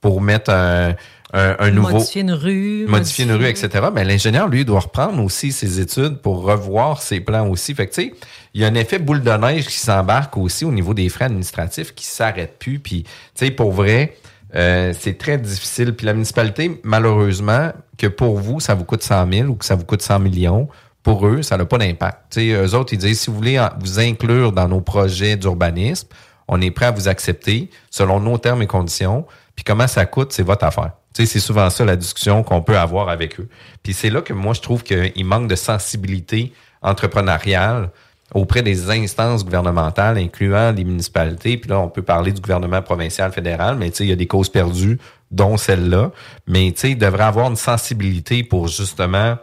pour mettre un, un, un nouveau Modifier une rue. modifier une rue, etc. Mais l'ingénieur, lui, doit reprendre aussi ses études pour revoir ses plans aussi. Fait que, tu sais, il y a un effet boule de neige qui s'embarque aussi au niveau des frais administratifs qui s'arrêtent plus. Puis, tu sais, pour vrai, euh, c'est très difficile. Puis la municipalité, malheureusement, que pour vous, ça vous coûte 100 000 ou que ça vous coûte 100 millions, pour eux, ça n'a pas d'impact. Eux autres, ils disent, si vous voulez vous inclure dans nos projets d'urbanisme, on est prêt à vous accepter selon nos termes et conditions. Puis comment ça coûte, c'est votre affaire. C'est souvent ça la discussion qu'on peut avoir avec eux. Puis c'est là que moi, je trouve qu'il manque de sensibilité entrepreneuriale auprès des instances gouvernementales, incluant les municipalités. Puis là, on peut parler du gouvernement provincial, fédéral, mais il y a des causes perdues, dont celle-là. Mais ils devraient avoir une sensibilité pour justement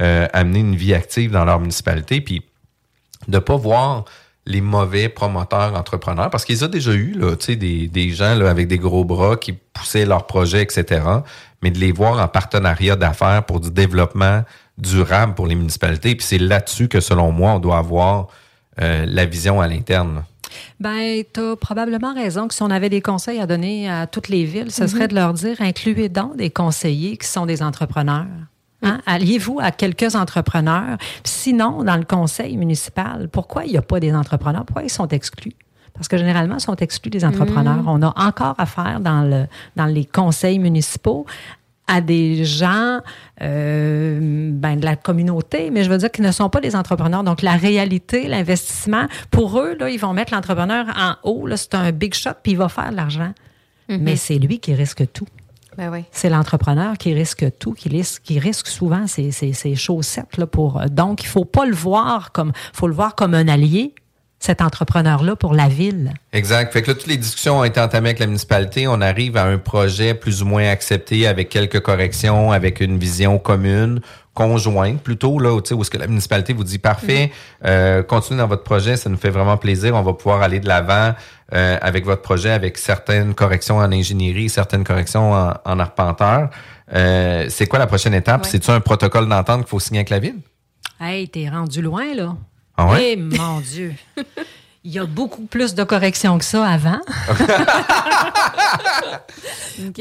euh, amener une vie active dans leur municipalité. Puis de pas voir les mauvais promoteurs entrepreneurs, parce qu'ils ont déjà eu là, des, des gens là, avec des gros bras qui poussaient leurs projets, etc., mais de les voir en partenariat d'affaires pour du développement durable pour les municipalités. Puis c'est là-dessus que, selon moi, on doit avoir euh, la vision à l'interne. Ben, tu as probablement raison que si on avait des conseils à donner à toutes les villes, ce serait de leur dire incluez donc des conseillers qui sont des entrepreneurs. Hein? Alliez-vous à quelques entrepreneurs. Sinon, dans le conseil municipal, pourquoi il n'y a pas des entrepreneurs? Pourquoi ils sont exclus? Parce que généralement, ils sont exclus des entrepreneurs. On a encore affaire dans, le, dans les conseils municipaux à des gens euh, ben, de la communauté, mais je veux dire qu'ils ne sont pas des entrepreneurs. Donc, la réalité, l'investissement, pour eux, là, ils vont mettre l'entrepreneur en haut. Là, c'est un big shot, puis il va faire de l'argent. Mhm. Mais c'est lui qui risque tout. Ben oui. C'est l'entrepreneur qui risque tout, qui risque, qui risque souvent ses, ses, ses chaussettes. Là, pour, donc, il faut pas le voir comme, faut le voir comme un allié, cet entrepreneur-là, pour la ville. Exact. Fait que là, toutes les discussions ont été entamées avec la municipalité. On arrive à un projet plus ou moins accepté avec quelques corrections, avec une vision commune, conjointe plutôt, là, où, où est-ce que la municipalité vous dit parfait, euh, continuez dans votre projet, ça nous fait vraiment plaisir, on va pouvoir aller de l'avant euh, avec votre projet, avec certaines corrections en ingénierie, certaines corrections en, en arpenteur. Euh, c'est quoi la prochaine étape? Ouais. C'est-tu un protocole d'entente qu'il faut signer avec la ville? Hey, t'es rendu loin, là. Ah ouais? Eh, mon Dieu. Il y a beaucoup plus de corrections que ça avant. Il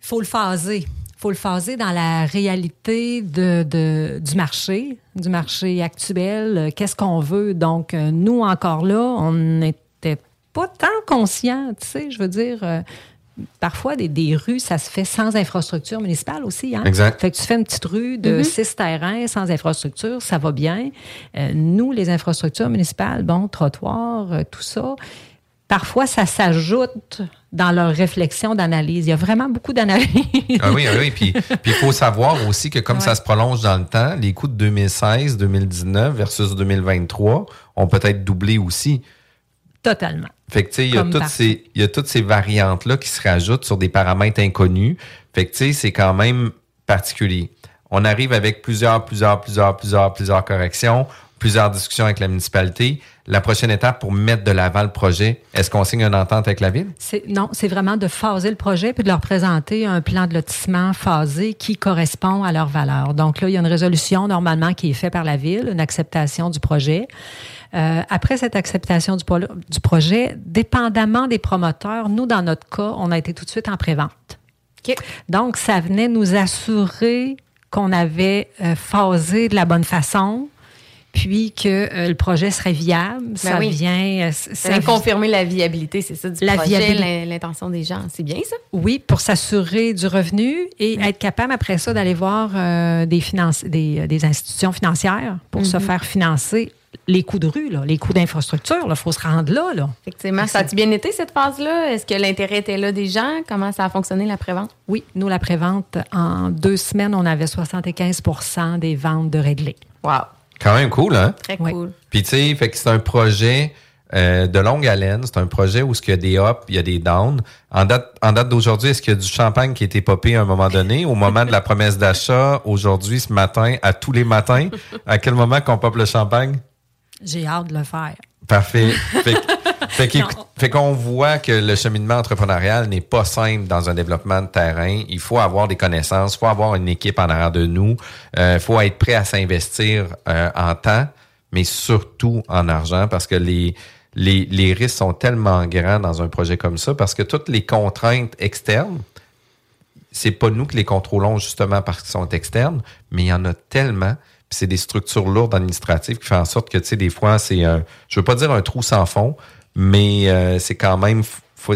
faut le phaser. faut le phaser dans la réalité de, de- du marché, du marché actuel. Euh, Qu'est-ce qu'on veut? Donc, euh, nous, encore là, on n'était pas tant conscients, tu sais, je veux dire... Parfois, des, des rues, ça se fait sans infrastructure municipale aussi. Hein? Exact. Fait que tu fais une petite rue de Mhm. six terrains sans infrastructure, ça va bien. Euh, nous, les infrastructures municipales, bon, trottoirs, euh, tout ça, parfois, ça s'ajoute dans leur réflexion d'analyse. Il y a vraiment beaucoup d'analyse. Ah oui, ah oui. Puis puis il faut savoir aussi que comme Ouais. ça se prolonge dans le temps, les coûts de 2016, 2019 versus 2023 ont peut-être doublé aussi. Totalement. Fait que, tu sais, il y a toutes ces, variantes-là qui se rajoutent sur des paramètres inconnus. Fait que, tu sais, c'est quand même particulier. On arrive avec plusieurs, plusieurs, plusieurs, plusieurs, plusieurs corrections, plusieurs discussions avec la municipalité. La prochaine étape pour mettre de l'avant le projet, est-ce qu'on signe une entente avec la ville? Non, c'est vraiment de phaser le projet puis de leur présenter un plan de lotissement phasé qui correspond à leurs valeurs. Donc là, il y a une résolution normalement qui est faite par la ville, une acceptation du projet. Euh, après cette acceptation du, projet, dépendamment des promoteurs, nous, dans notre cas, on a été tout de suite en prévente. Donc, ça venait nous assurer qu'on avait euh, phasé de la bonne façon, puis que euh, le projet serait viable. ça Ben oui. vient... euh, Ça ça vient confirmer la viabilité, c'est ça, du La projet, l'intention des gens. C'est bien, ça? Oui, pour s'assurer du revenu et être capable après ça d'aller voir euh, des, financi- des, des institutions financières pour se Mhm. faire financer les coûts de rue, là, les coûts d'infrastructure. Il faut se rendre là. là. Effectivement. Ça a-tu bien été, cette phase-là? Est-ce que l'intérêt était là des gens? Comment ça a fonctionné, la prévente? Oui, nous, la prévente, en deux semaines, on avait 75% des ventes de réglées. Wow. Quand même cool, hein? Très Oui. cool. Puis tu sais, fait que c'est un projet euh, de longue haleine. C'est un projet où il y a des ups, il y a des downs. En date, en date d'aujourd'hui, est-ce qu'il y a du champagne qui a été popé à un moment donné, au moment de la promesse d'achat, aujourd'hui, ce matin, à tous les matins? À quel moment qu'on pop le champagne? J'ai hâte de le faire. Parfait. Fait, qu'on voit que le cheminement entrepreneurial n'est pas simple dans un développement de terrain. Il faut avoir des connaissances, il faut avoir une équipe en arrière de nous, il faut être prêt à s'investir euh, en temps, mais surtout en argent parce que les, les, les risques sont tellement grands dans un projet comme ça parce que toutes les contraintes externes, c'est pas nous qui les contrôlons justement parce qu'ils sont externes, mais il y en a tellement. C'est des structures lourdes administratives qui font en sorte que, tu sais, des fois, c'est un, je veux pas dire un trou sans fond, mais euh, c'est quand même,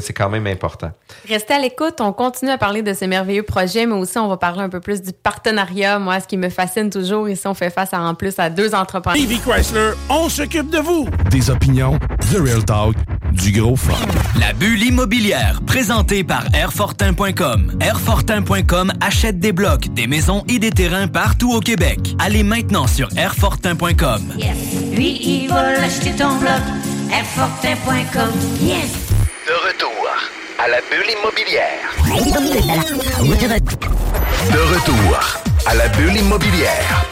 c'est quand même important. Restez à l'écoute. On continue à parler de ce merveilleux projet, mais aussi on va parler un peu plus du partenariat. Moi, ce qui me fascine toujours, ici, on fait face à, en plus à deux entrepreneurs. Levy Chrysler, on s'occupe de vous. Des opinions, The Real Talk, du gros fun. La bulle immobilière, présentée par Airfortin.com. Airfortin.com achète des blocs, des maisons et des terrains partout au Québec. Allez maintenant sur Airfortin.com. Lui, il va l'acheter ton bloc. Airfortin.com. Yes! De retour à la bulle immobilière. De retour à la bulle immobilière.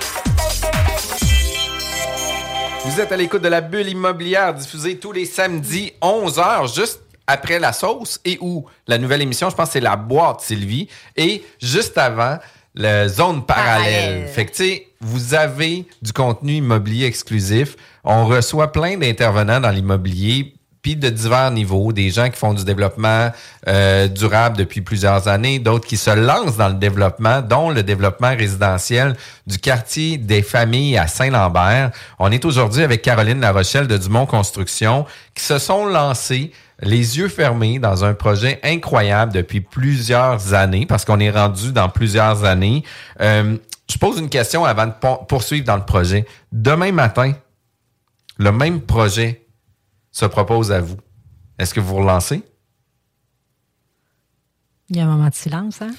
Vous êtes à l'écoute de la bulle immobilière diffusée tous les samedis 11h, juste après la sauce et où la nouvelle émission, je pense, c'est la boîte Sylvie. Et juste avant, la zone parallèle. Parallèle. Fait que, tu sais, vous avez du contenu immobilier exclusif. On reçoit plein d'intervenants dans l'immobilier, puis de divers niveaux. Des gens qui font du développement euh, durable depuis plusieurs années, d'autres qui se lancent dans le développement, dont le développement résidentiel du quartier des familles à Saint-Lambert. On est aujourd'hui avec Caroline Larochelle de Dumont Construction, qui se sont lancés les yeux fermés dans un projet incroyable depuis plusieurs années, parce qu'on est rendu dans plusieurs années. Euh, je pose une question avant de poursuivre dans le projet. Demain matin, le même projet se propose à vous. Est-ce que vous vous relancez? Il y a un moment de silence, hein?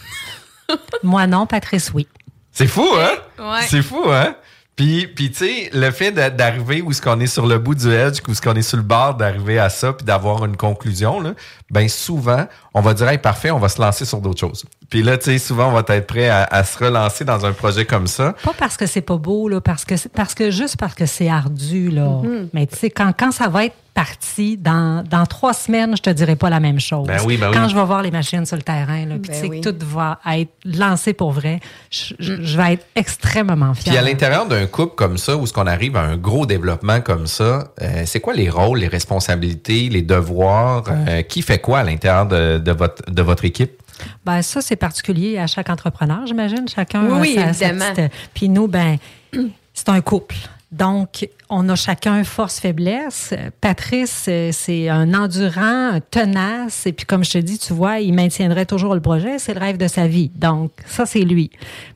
Moi non, Patrice, oui. C'est fou, hein? Ouais. C'est fou, hein? Puis, puis tu sais, le fait d'a- d'arriver où est-ce qu'on est sur le bout du edge, où est-ce qu'on est sur le bord d'arriver à ça, puis d'avoir une conclusion, là, ben souvent, on va dire, hey, parfait, on va se lancer sur d'autres choses. Puis là, tu sais, souvent, on va être prêt à, à se relancer dans un projet comme ça. Pas parce que c'est pas beau, là, parce que, c'est- parce que juste parce que c'est ardu, là. Mm-hmm. Mais tu sais, quand, quand ça va être parti, dans, dans trois semaines, je te dirai pas la même chose. Ben oui, ben oui. quand je vais voir les machines sur le terrain, là, puis Ben tu sais oui. que tout va être lancé pour vrai, je, je- je vais être extrêmement fière. Puis à l'intérieur d'un couple comme ça, où est-ce qu'on arrive à un gros développement comme ça, euh, c'est quoi les rôles, les responsabilités, les devoirs? euh, qui fait quoi à l'intérieur de, de votre, de votre équipe? Ben, ça, c'est particulier à chaque entrepreneur, j'imagine. Chacun Oui, a sa- sa évidemment. petite- Puis nous, ben, c'est un couple. Donc, on a chacun force-faiblesse. Patrice, euh, c'est un endurant, un tenace. Et puis, comme je te dis, tu vois, il maintiendrait toujours le projet. C'est le rêve de sa vie. Donc, ça, c'est lui.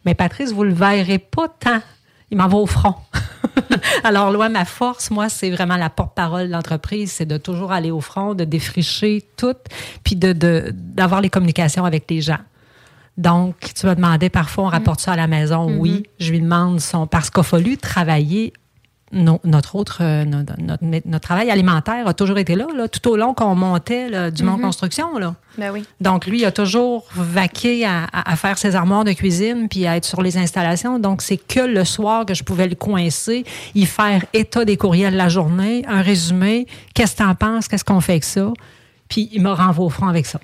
Mais Patrice, vous le verrez pas tant. Il m'en va au front. Alors, loin, ma force, moi, c'est vraiment la porte-parole de l'entreprise. C'est de toujours aller au front, de défricher tout, puis de, d'avoir les communications avec les gens. Donc, tu me demandais parfois, on rapporte ça à la maison. Oui, je lui demande son. Parce qu'il a fallu travailler. No- notre autre, euh, no- notre, notre- notre travail alimentaire a toujours été là, là tout au long qu'on montait là, du Mont Construction. Là. Ben oui. Donc, lui, il a toujours vaqué à, à- à faire ses armoires de cuisine puis à être sur les installations. Donc, c'est que le soir que je pouvais le coincer, y faire état des courriels la journée, un résumé, qu'est-ce que t'en penses, qu'est-ce qu'on fait avec ça. Puis, il me renvoie au front avec ça.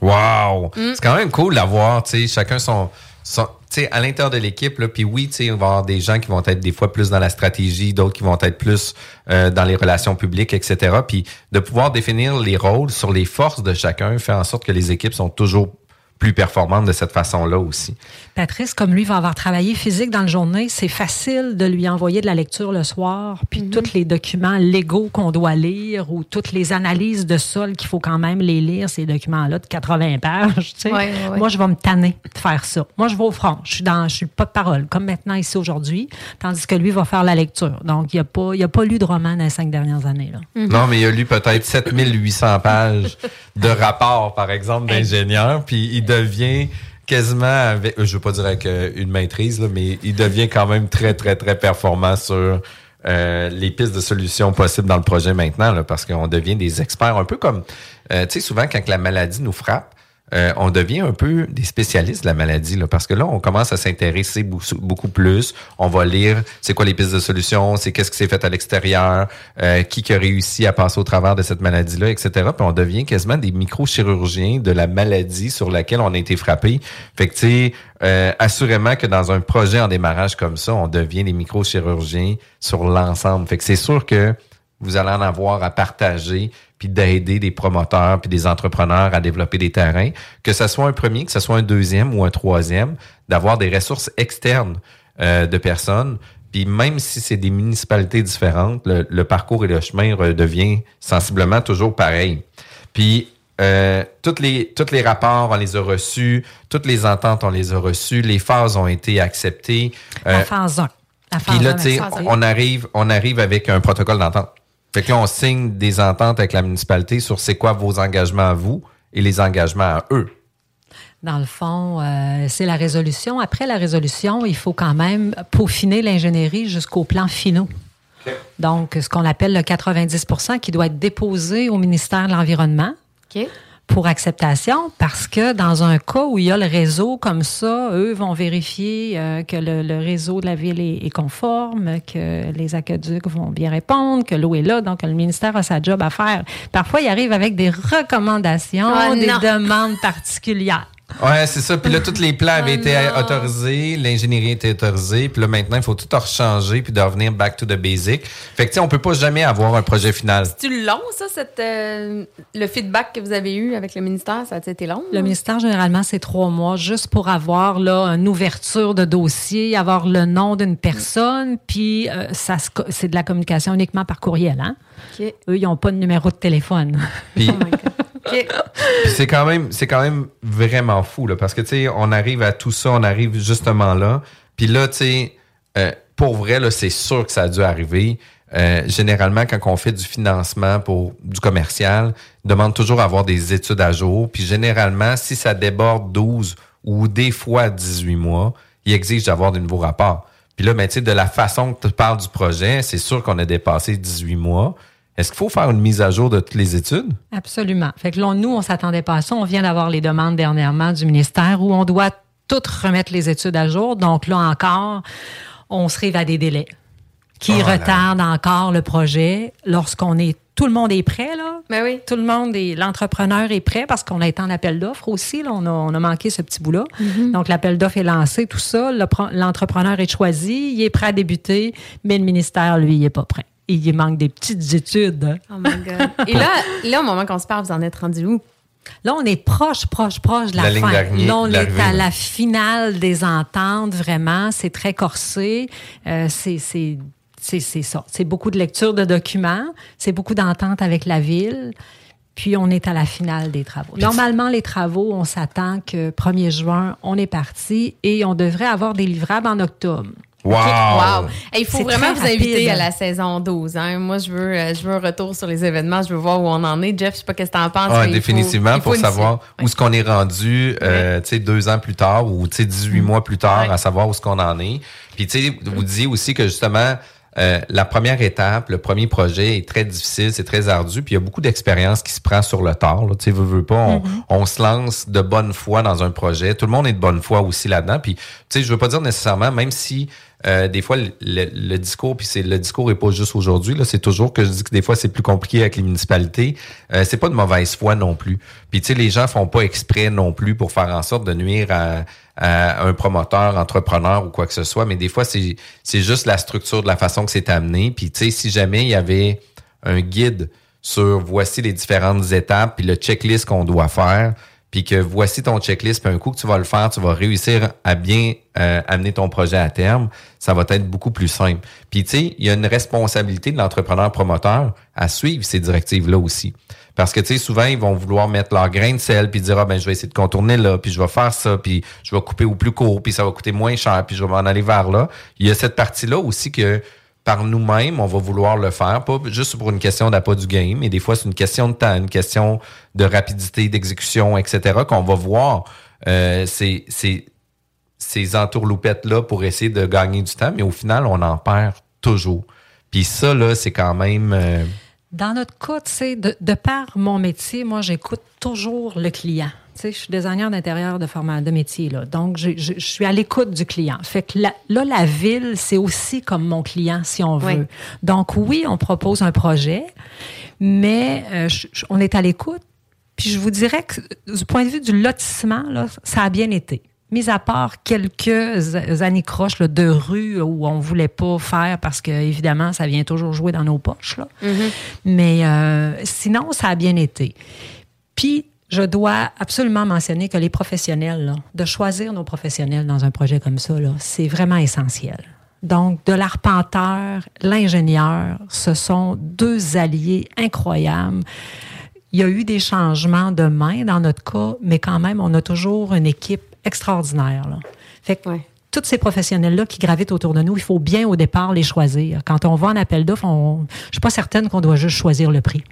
Wow! Mm. C'est quand même cool d'avoir, tu sais, chacun son. Son tu sais, à l'intérieur de l'équipe, là, puis oui, on va avoir des gens qui vont être des fois plus dans la stratégie, d'autres qui vont être plus euh, dans les relations publiques, etc. Puis de pouvoir définir les rôles sur les forces de chacun fait en sorte que les équipes sont toujours plus performantes de cette façon-là aussi. Patrice, comme lui va avoir travaillé physique dans la journée, c'est facile de lui envoyer de la lecture le soir, puis tous les documents légaux qu'on doit lire ou toutes les analyses de sol qu'il faut quand même les lire, ces documents-là de 80 pages. tu sais. Ouais, ouais, ouais. Moi, je vais me tanner de faire ça. Moi, je vais au front. Je suis dans, je suis pas de parole, comme maintenant ici aujourd'hui, tandis que lui va faire la lecture. Donc, il n'y a, pas- il a pas lu de roman dans les cinq dernières années. Là. Non, mais il a lu peut-être 7800 pages de rapports, par exemple, d'ingénieurs, puis il devient quasiment, avec, je veux pas dire avec euh, une maîtrise, mais il devient quand même très, très, très performant sur euh, les pistes de solutions possibles dans le projet maintenant, là, parce qu'on devient des experts, un peu comme, euh, tu sais, souvent quand la maladie nous frappe, euh, on devient un peu des spécialistes de la maladie, là, parce que là, on commence à s'intéresser beaucoup, plus. On va lire c'est quoi les pistes de solutions, c'est qu'est-ce qui s'est fait à l'extérieur, euh, qui qui a réussi à passer au travers de cette maladie-là, etc. Puis on devient quasiment des microchirurgiens de la maladie sur laquelle on a été frappé. Fait que, tu sais, euh, assurément que dans un projet en démarrage comme ça, on devient des microchirurgiens sur l'ensemble. Fait que c'est sûr que vous allez en avoir à partager puis d'aider des promoteurs puis des entrepreneurs à développer des terrains, que ce soit un premier, que ce soit un deuxième ou un troisième, d'avoir des ressources externes euh, de personnes. Puis même si c'est des municipalités différentes, le, le parcours et le chemin redevient sensiblement toujours pareil. Puis euh, toutes les tous les rapports, on les a reçus, toutes les ententes, on les a reçues, les phases ont été acceptées. La Euh, phase 1. La phase puis là, 1, tu sais, la on arrive, on arrive avec un protocole d'entente. Fait que là, on signe des ententes avec la municipalité sur c'est quoi vos engagements à vous et les engagements à eux. Dans le fond, euh, c'est la résolution. Après la résolution, il faut quand même peaufiner l'ingénierie jusqu'au plan finaux. Donc, ce qu'on appelle le 90% qui doit être déposé au ministère de l'Environnement. OK. Pour acceptation parce que dans un cas où il y a le réseau comme ça, eux vont vérifier euh, que le, le réseau de la ville est, est conforme, que les aqueducs vont bien répondre, que l'eau est là, donc le ministère a sa job à faire. Parfois, il arrive avec des recommandations, Oh, des demandes particulières. Ouais, c'est ça. Puis là, tous les plans avaient Oh été non. autorisés, l'ingénierie était autorisée, puis là, maintenant, il faut tout rechanger puis de revenir back to the basic. Fait que, tu sais, on peut pas jamais avoir un projet final. C'est-tu long, ça, cette, euh, le feedback que vous avez eu avec le ministère? Ça a été long? Le ministère, généralement, c'est trois mois juste pour avoir là, une ouverture de dossier, avoir le nom d'une personne, puis euh, ça se co- c'est de la communication uniquement par courriel. Hein? OK. Eux, ils n'ont pas de numéro de téléphone. Puis, OK. C'est quand même vraiment fou là parce que tu sais on arrive à tout ça on arrive justement là. Puis là tu sais euh, pour vrai là c'est sûr que ça a dû arriver. Euh, généralement quand on fait du financement pour du commercial demande toujours à avoir des études à jour. Puis généralement si ça déborde 12 ou des fois 18 mois il exige d'avoir de nouveaux rapports. Puis là ben de la façon que tu parles du projet c'est sûr qu'on a dépassé 18 mois est-ce qu'il faut faire une mise à jour de toutes les études? Absolument. Fait que là, nous, on s'attendait pas à ça. On vient d'avoir les demandes dernièrement du ministère où on doit tout remettre les études à jour. Donc là encore, on se rive à des délais qui Oh retardent encore le projet lorsqu'on est tout le monde est prêt là. Ben oui. Tout le monde est l'entrepreneur est prêt parce qu'on a été en appel d'offres aussi là, on a, on a manqué ce petit bout là. Donc l'appel d'offres est lancé tout ça, Le l'entrepreneur est choisi, il est prêt à débuter, mais le ministère lui il est pas prêt. Il manque des petites études. Oh my God. Et là, là, au moment qu'on se parle, vous en êtes rendu où? Là, on est proche, proche, proche de la, fin. Là, on est à la finale des ententes, vraiment. C'est très corsé. Euh, c'est, c'est, c'est, c'est ça. C'est beaucoup de lecture de documents. C'est beaucoup d'ententes avec la ville. Puis, on est à la finale des travaux. Normalement, les travaux, on s'attend que 1er juin, on est parti et on devrait avoir des livrables en octobre. Wow, Wow. Hey, il faut vraiment vous inviter rapide. à la saison 12. hein. Moi, je veux, euh, je veux un retour sur les événements. Je veux voir où on en est. Jeff, je sais pas qu'est-ce que t'en penses. Ouais, mais il faut- définitivement, il faut pour savoir où Ouais. est-ce qu'on est rendu, euh, tu sais, deux ans plus tard ou tu sais, 18 mois plus tard, Mm. Ouais. à savoir où est-ce qu'on en est. Puis, tu sais, vous disiez aussi que justement, euh, la première étape, le premier projet est très difficile, c'est très ardu, puis il y a beaucoup d'expérience qui se prend sur le tard. Tu sais, veux, veux pas, on, Mm-hmm. on se lance de bonne foi dans un projet. Tout le monde est de bonne foi aussi là-dedans. Puis, tu sais, je veux pas dire nécessairement, même si euh, des fois le, le- discours, puis c'est le discours est pas juste aujourd'hui. C'est toujours que je dis que des fois c'est plus compliqué avec les municipalités. Euh, c'est pas de mauvaise foi non plus. Puis tu sais, les gens font pas exprès non plus pour faire en sorte de nuire à, à un promoteur, entrepreneur ou quoi que ce soit. Mais des fois c'est c'est juste la structure de la façon que c'est amené. Puis tu sais, si jamais il y avait un guide sur voici les différentes étapes puis le checklist qu'on doit faire puis que voici ton checklist, puis un coup que tu vas le faire, tu vas réussir à bien euh, amener ton projet à terme, ça va être beaucoup plus simple. Puis tu sais, il y a une responsabilité de l'entrepreneur promoteur à suivre ces directives-là aussi. Parce que tu sais, souvent, ils vont vouloir mettre leur grain de sel, puis dire, ah ben je vais essayer de contourner là, puis je vais faire ça, puis je vais couper au plus court, puis ça va coûter moins cher, puis je vais m'en aller vers là. Il y a cette partie-là aussi que par nous-mêmes, on va vouloir le faire, pas juste pour une question d'appât du game, mais des fois, c'est une question de temps, une question de rapidité, d'exécution, etc., qu'on va voir euh, ces, ces, ces entourloupettes-là pour essayer de gagner du temps, mais au final, on en perd toujours. Puis ça, là, c'est quand même... euh, Dans notre cas, tu sais, de, de par mon métier, moi, j'écoute toujours le client. Je suis designer d'intérieur de format de métier, là. Donc, je, je- je suis à l'écoute du client. Fait que la- là, la ville, c'est aussi comme mon client, si on veut. Oui. Donc, oui, on propose un projet, mais euh, je- on est à l'écoute. Puis, je vous dirais que du point de vue du lotissement, là, ça a bien été. Mis à part quelques anicroches là, de rue où on voulait pas faire parce que, évidemment, ça vient toujours jouer dans nos poches. Là. Mais euh, sinon, ça a bien été. Puis, je dois absolument mentionner que les professionnels, là, de choisir nos professionnels dans un projet comme ça, c'est vraiment essentiel. Donc, de l'arpenteur, l'ingénieur, ce sont deux alliés incroyables. Il y a eu des changements de main dans notre cas, mais quand même, on a toujours une équipe extraordinaire. Là. Fait que Ouais. tous ces professionnels-là qui gravitent autour de nous, il faut bien au départ les choisir. Quand on va en appel d'offres, on... je suis pas certaine qu'on doit juste choisir le prix.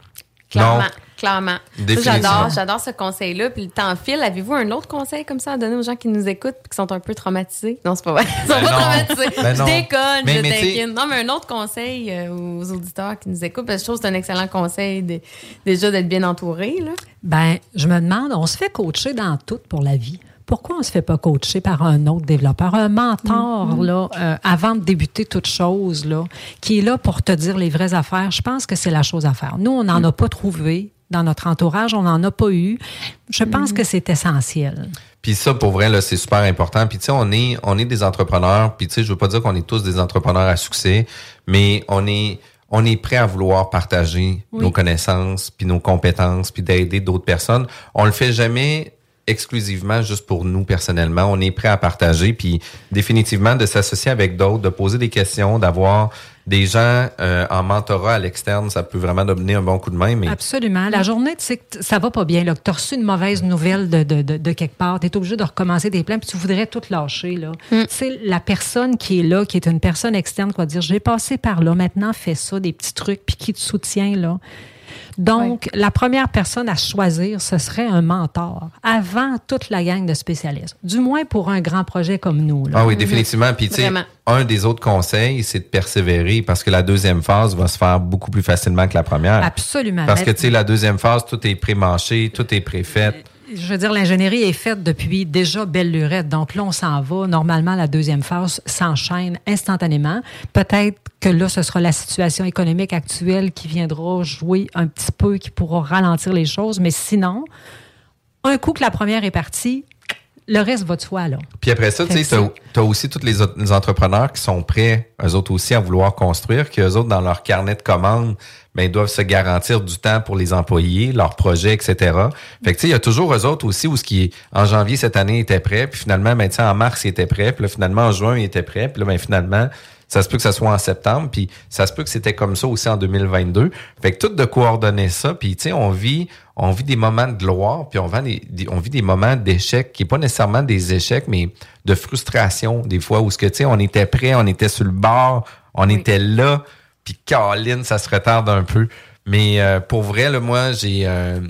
Clairement. Non, Clairement. J'adore, j'adore ce conseil-là. Puis le temps file. Avez-vous un autre conseil comme ça à donner aux gens qui nous écoutent et qui sont un peu traumatisés? Non, c'est pas vrai. Ils sont Ben pas non. traumatisés. Ben je non. déconne, Mais- je mais taquine. Non, mais un autre conseil euh, aux auditeurs qui nous écoutent, parce que je trouve que c'est un excellent conseil de- déjà d'être bien entouré. Là. Ben, je me demande, on se fait coacher dans tout pour la vie. Pourquoi on ne se fait pas coacher par un autre développeur, un mentor, là, euh, avant de débuter toute chose, là, qui est là pour te dire les vraies affaires? Je pense que c'est la chose à faire. Nous, on n'en a pas trouvé dans notre entourage, on n'en a pas eu. Je pense que c'est essentiel. Puis ça, pour vrai, là, c'est super important. Puis tu sais, on est, on est des entrepreneurs. Puis tu sais, je veux pas dire qu'on est tous des entrepreneurs à succès, mais on est, on est prêt à vouloir partager Oui. nos connaissances, puis nos compétences, puis d'aider d'autres personnes. On le fait jamais exclusivement juste pour nous personnellement. On est prêt à partager, puis définitivement de s'associer avec d'autres, de poser des questions, d'avoir des gens euh, en mentorat à l'externe, ça peut vraiment donner un bon coup de main. Mais Absolument. La journée, tu sais que ça va pas bien, tu as reçu une mauvaise nouvelle de, de, de, de quelque part, tu es obligé de recommencer tes plans, puis tu voudrais tout lâcher. Là. Tu sais, la personne qui est là, qui est une personne externe, qui va dire J'ai passé par là, maintenant fais ça, des petits trucs, puis qui te soutient. là. Donc, la première personne à choisir, ce serait un mentor, avant toute la gang de spécialistes. Du moins pour un grand projet comme nous. là. Ah oui, définitivement. Puis, tu sais, un des autres conseils, c'est de persévérer parce que la deuxième phase va se faire beaucoup plus facilement que la première. Absolument. Parce que, Mais- tu sais, la deuxième phase, tout est pré-manché, tout est préfait. Je veux dire, l'ingénierie est faite depuis déjà belle lurette. Donc là, on s'en va. Normalement, la deuxième phase s'enchaîne instantanément. Peut-être que là, ce sera la situation économique actuelle qui viendra jouer un petit peu, qui pourra ralentir les choses. Mais sinon, un coup que la première est partie, le reste va de soi, là. Puis après ça, tu sais, as aussi tous les, autres- les entrepreneurs qui sont prêts, eux autres aussi, à vouloir construire, qu'eux autres, dans leur carnet de commandes, ben, ils doivent se garantir du temps pour les employés, leurs projets, etc. Fait que, tu sais, il y a toujours eux autres aussi où ce qui, en janvier cette année, était prêt, puis finalement, ben, tu en mars, il était prêt, puis là, finalement, en juin, il était prêt, puis là, ben, finalement, ça se peut que ça soit en septembre, puis ça se peut que c'était comme ça aussi en 2022. Fait que tout de coordonner ça, puis tu sais, on vit, on vit des moments de gloire, puis on vit des, on vit des moments d'échec, qui est pas nécessairement des échecs, mais de frustration des fois où ce que tu sais, on était prêt, on était sur le bord, on était là, puis Caroline, ça se retarde un peu. Mais euh, pour vrai, là, moi, j'ai euh,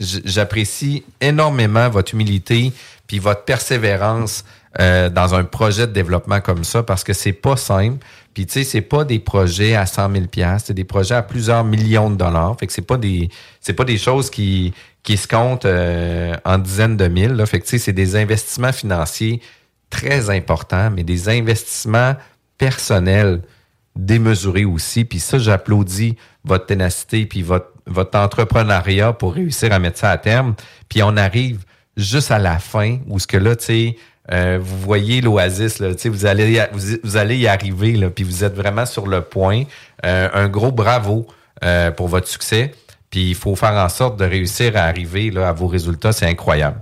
j'apprécie énormément votre humilité puis votre persévérance euh, dans un projet de développement comme ça parce que c'est pas simple. Puis tu sais, c'est pas des projets à 100 000 pièces, c'est des projets à plusieurs millions de dollars. Fait que c'est pas des c'est pas des choses qui qui se comptent euh, en dizaines de mille. Là. Fait que tu sais, c'est des investissements financiers très importants, mais des investissements personnels démesurés aussi. Puis ça, j'applaudis votre ténacité puis votre, votre entrepreneuriat pour réussir à mettre ça à terme. Puis on arrive juste à la fin où ce que là, tu sais, euh, vous voyez l'oasis, vous allez, y- vous, vous allez y arriver, là, puis vous êtes vraiment sur le point. Euh, un gros bravo euh, pour votre succès. Puis il faut faire en sorte de réussir à arriver là, à vos résultats. C'est incroyable.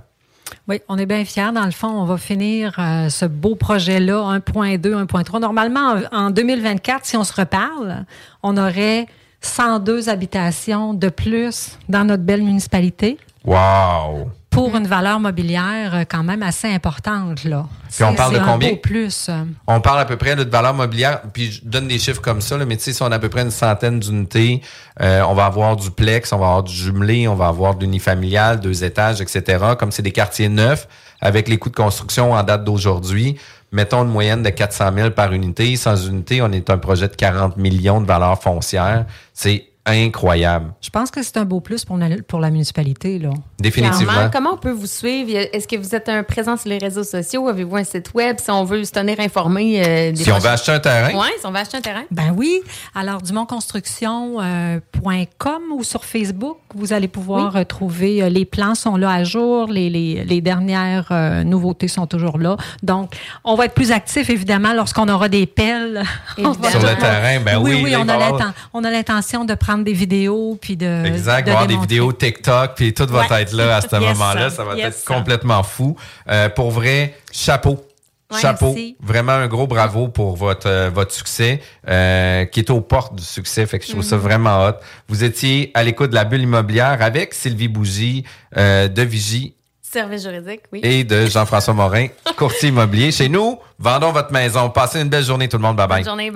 Oui, on est bien fiers. Dans le fond, on va finir euh, ce beau projet-là, 1.2, 1.3. Normalement, en, en 2024, si on se reparle, on aurait 102 habitations de plus dans notre belle municipalité Wow! Pour une valeur mobilière euh, quand même assez importante. Là. Puis on parle de combien? plus. On parle à peu près là, de valeur mobilière, puis je donne des chiffres comme ça, là, mais tu sais, si on a à peu près une centaine d'unités, euh, on va avoir du plex, on va avoir du jumelé, on va avoir de l'unifamilial, deux étages, etc. Comme c'est des quartiers neufs, avec les coûts de construction en date d'aujourd'hui, mettons une moyenne de 400 000 par unité. Sans unité, on est un projet de 40 millions de valeur foncière. C'est incroyable. Je pense que c'est un beau plus pour la, pour la municipalité. Là. Définitivement. Clairement, comment on peut vous suivre? Est-ce que vous êtes un présent sur les réseaux sociaux? Avez-vous un site web? Si on veut se tenir informé? euh, des Si on veut acheter un terrain? Oui, si on veut acheter un terrain. Ben oui. Alors, dumontconstruction.com ou sur Facebook, vous allez pouvoir Oui. euh, trouver euh, les plans sont là à jour, les, les, les dernières euh, nouveautés sont toujours là. Donc, on va être plus actif, évidemment, lorsqu'on aura des pelles. Sur le terrain, ben oui, oui, on, a avoir- l'inten- on a l'intention de prendre des vidéos puis de. Exact, de voir des vidéos TikTok, puis tout va Ouais. être là à ce Yes, moment-là. Ça va Yes, être complètement fou. Euh, pour vrai, chapeau. Ouais, chapeau. merci. Vraiment un gros bravo pour votre, euh, votre succès, euh, qui est aux portes du succès. Fait que je trouve ça Mhm. vraiment hot. Vous étiez à l'écoute de la bulle immobilière avec Sylvie Bougie euh, de Vigie Service juridique, oui. et de Jean-François Morin, courtier immobilier. Chez nous, vendons votre maison. Passez une belle journée tout le monde. Bye bye. Bonne journée, bye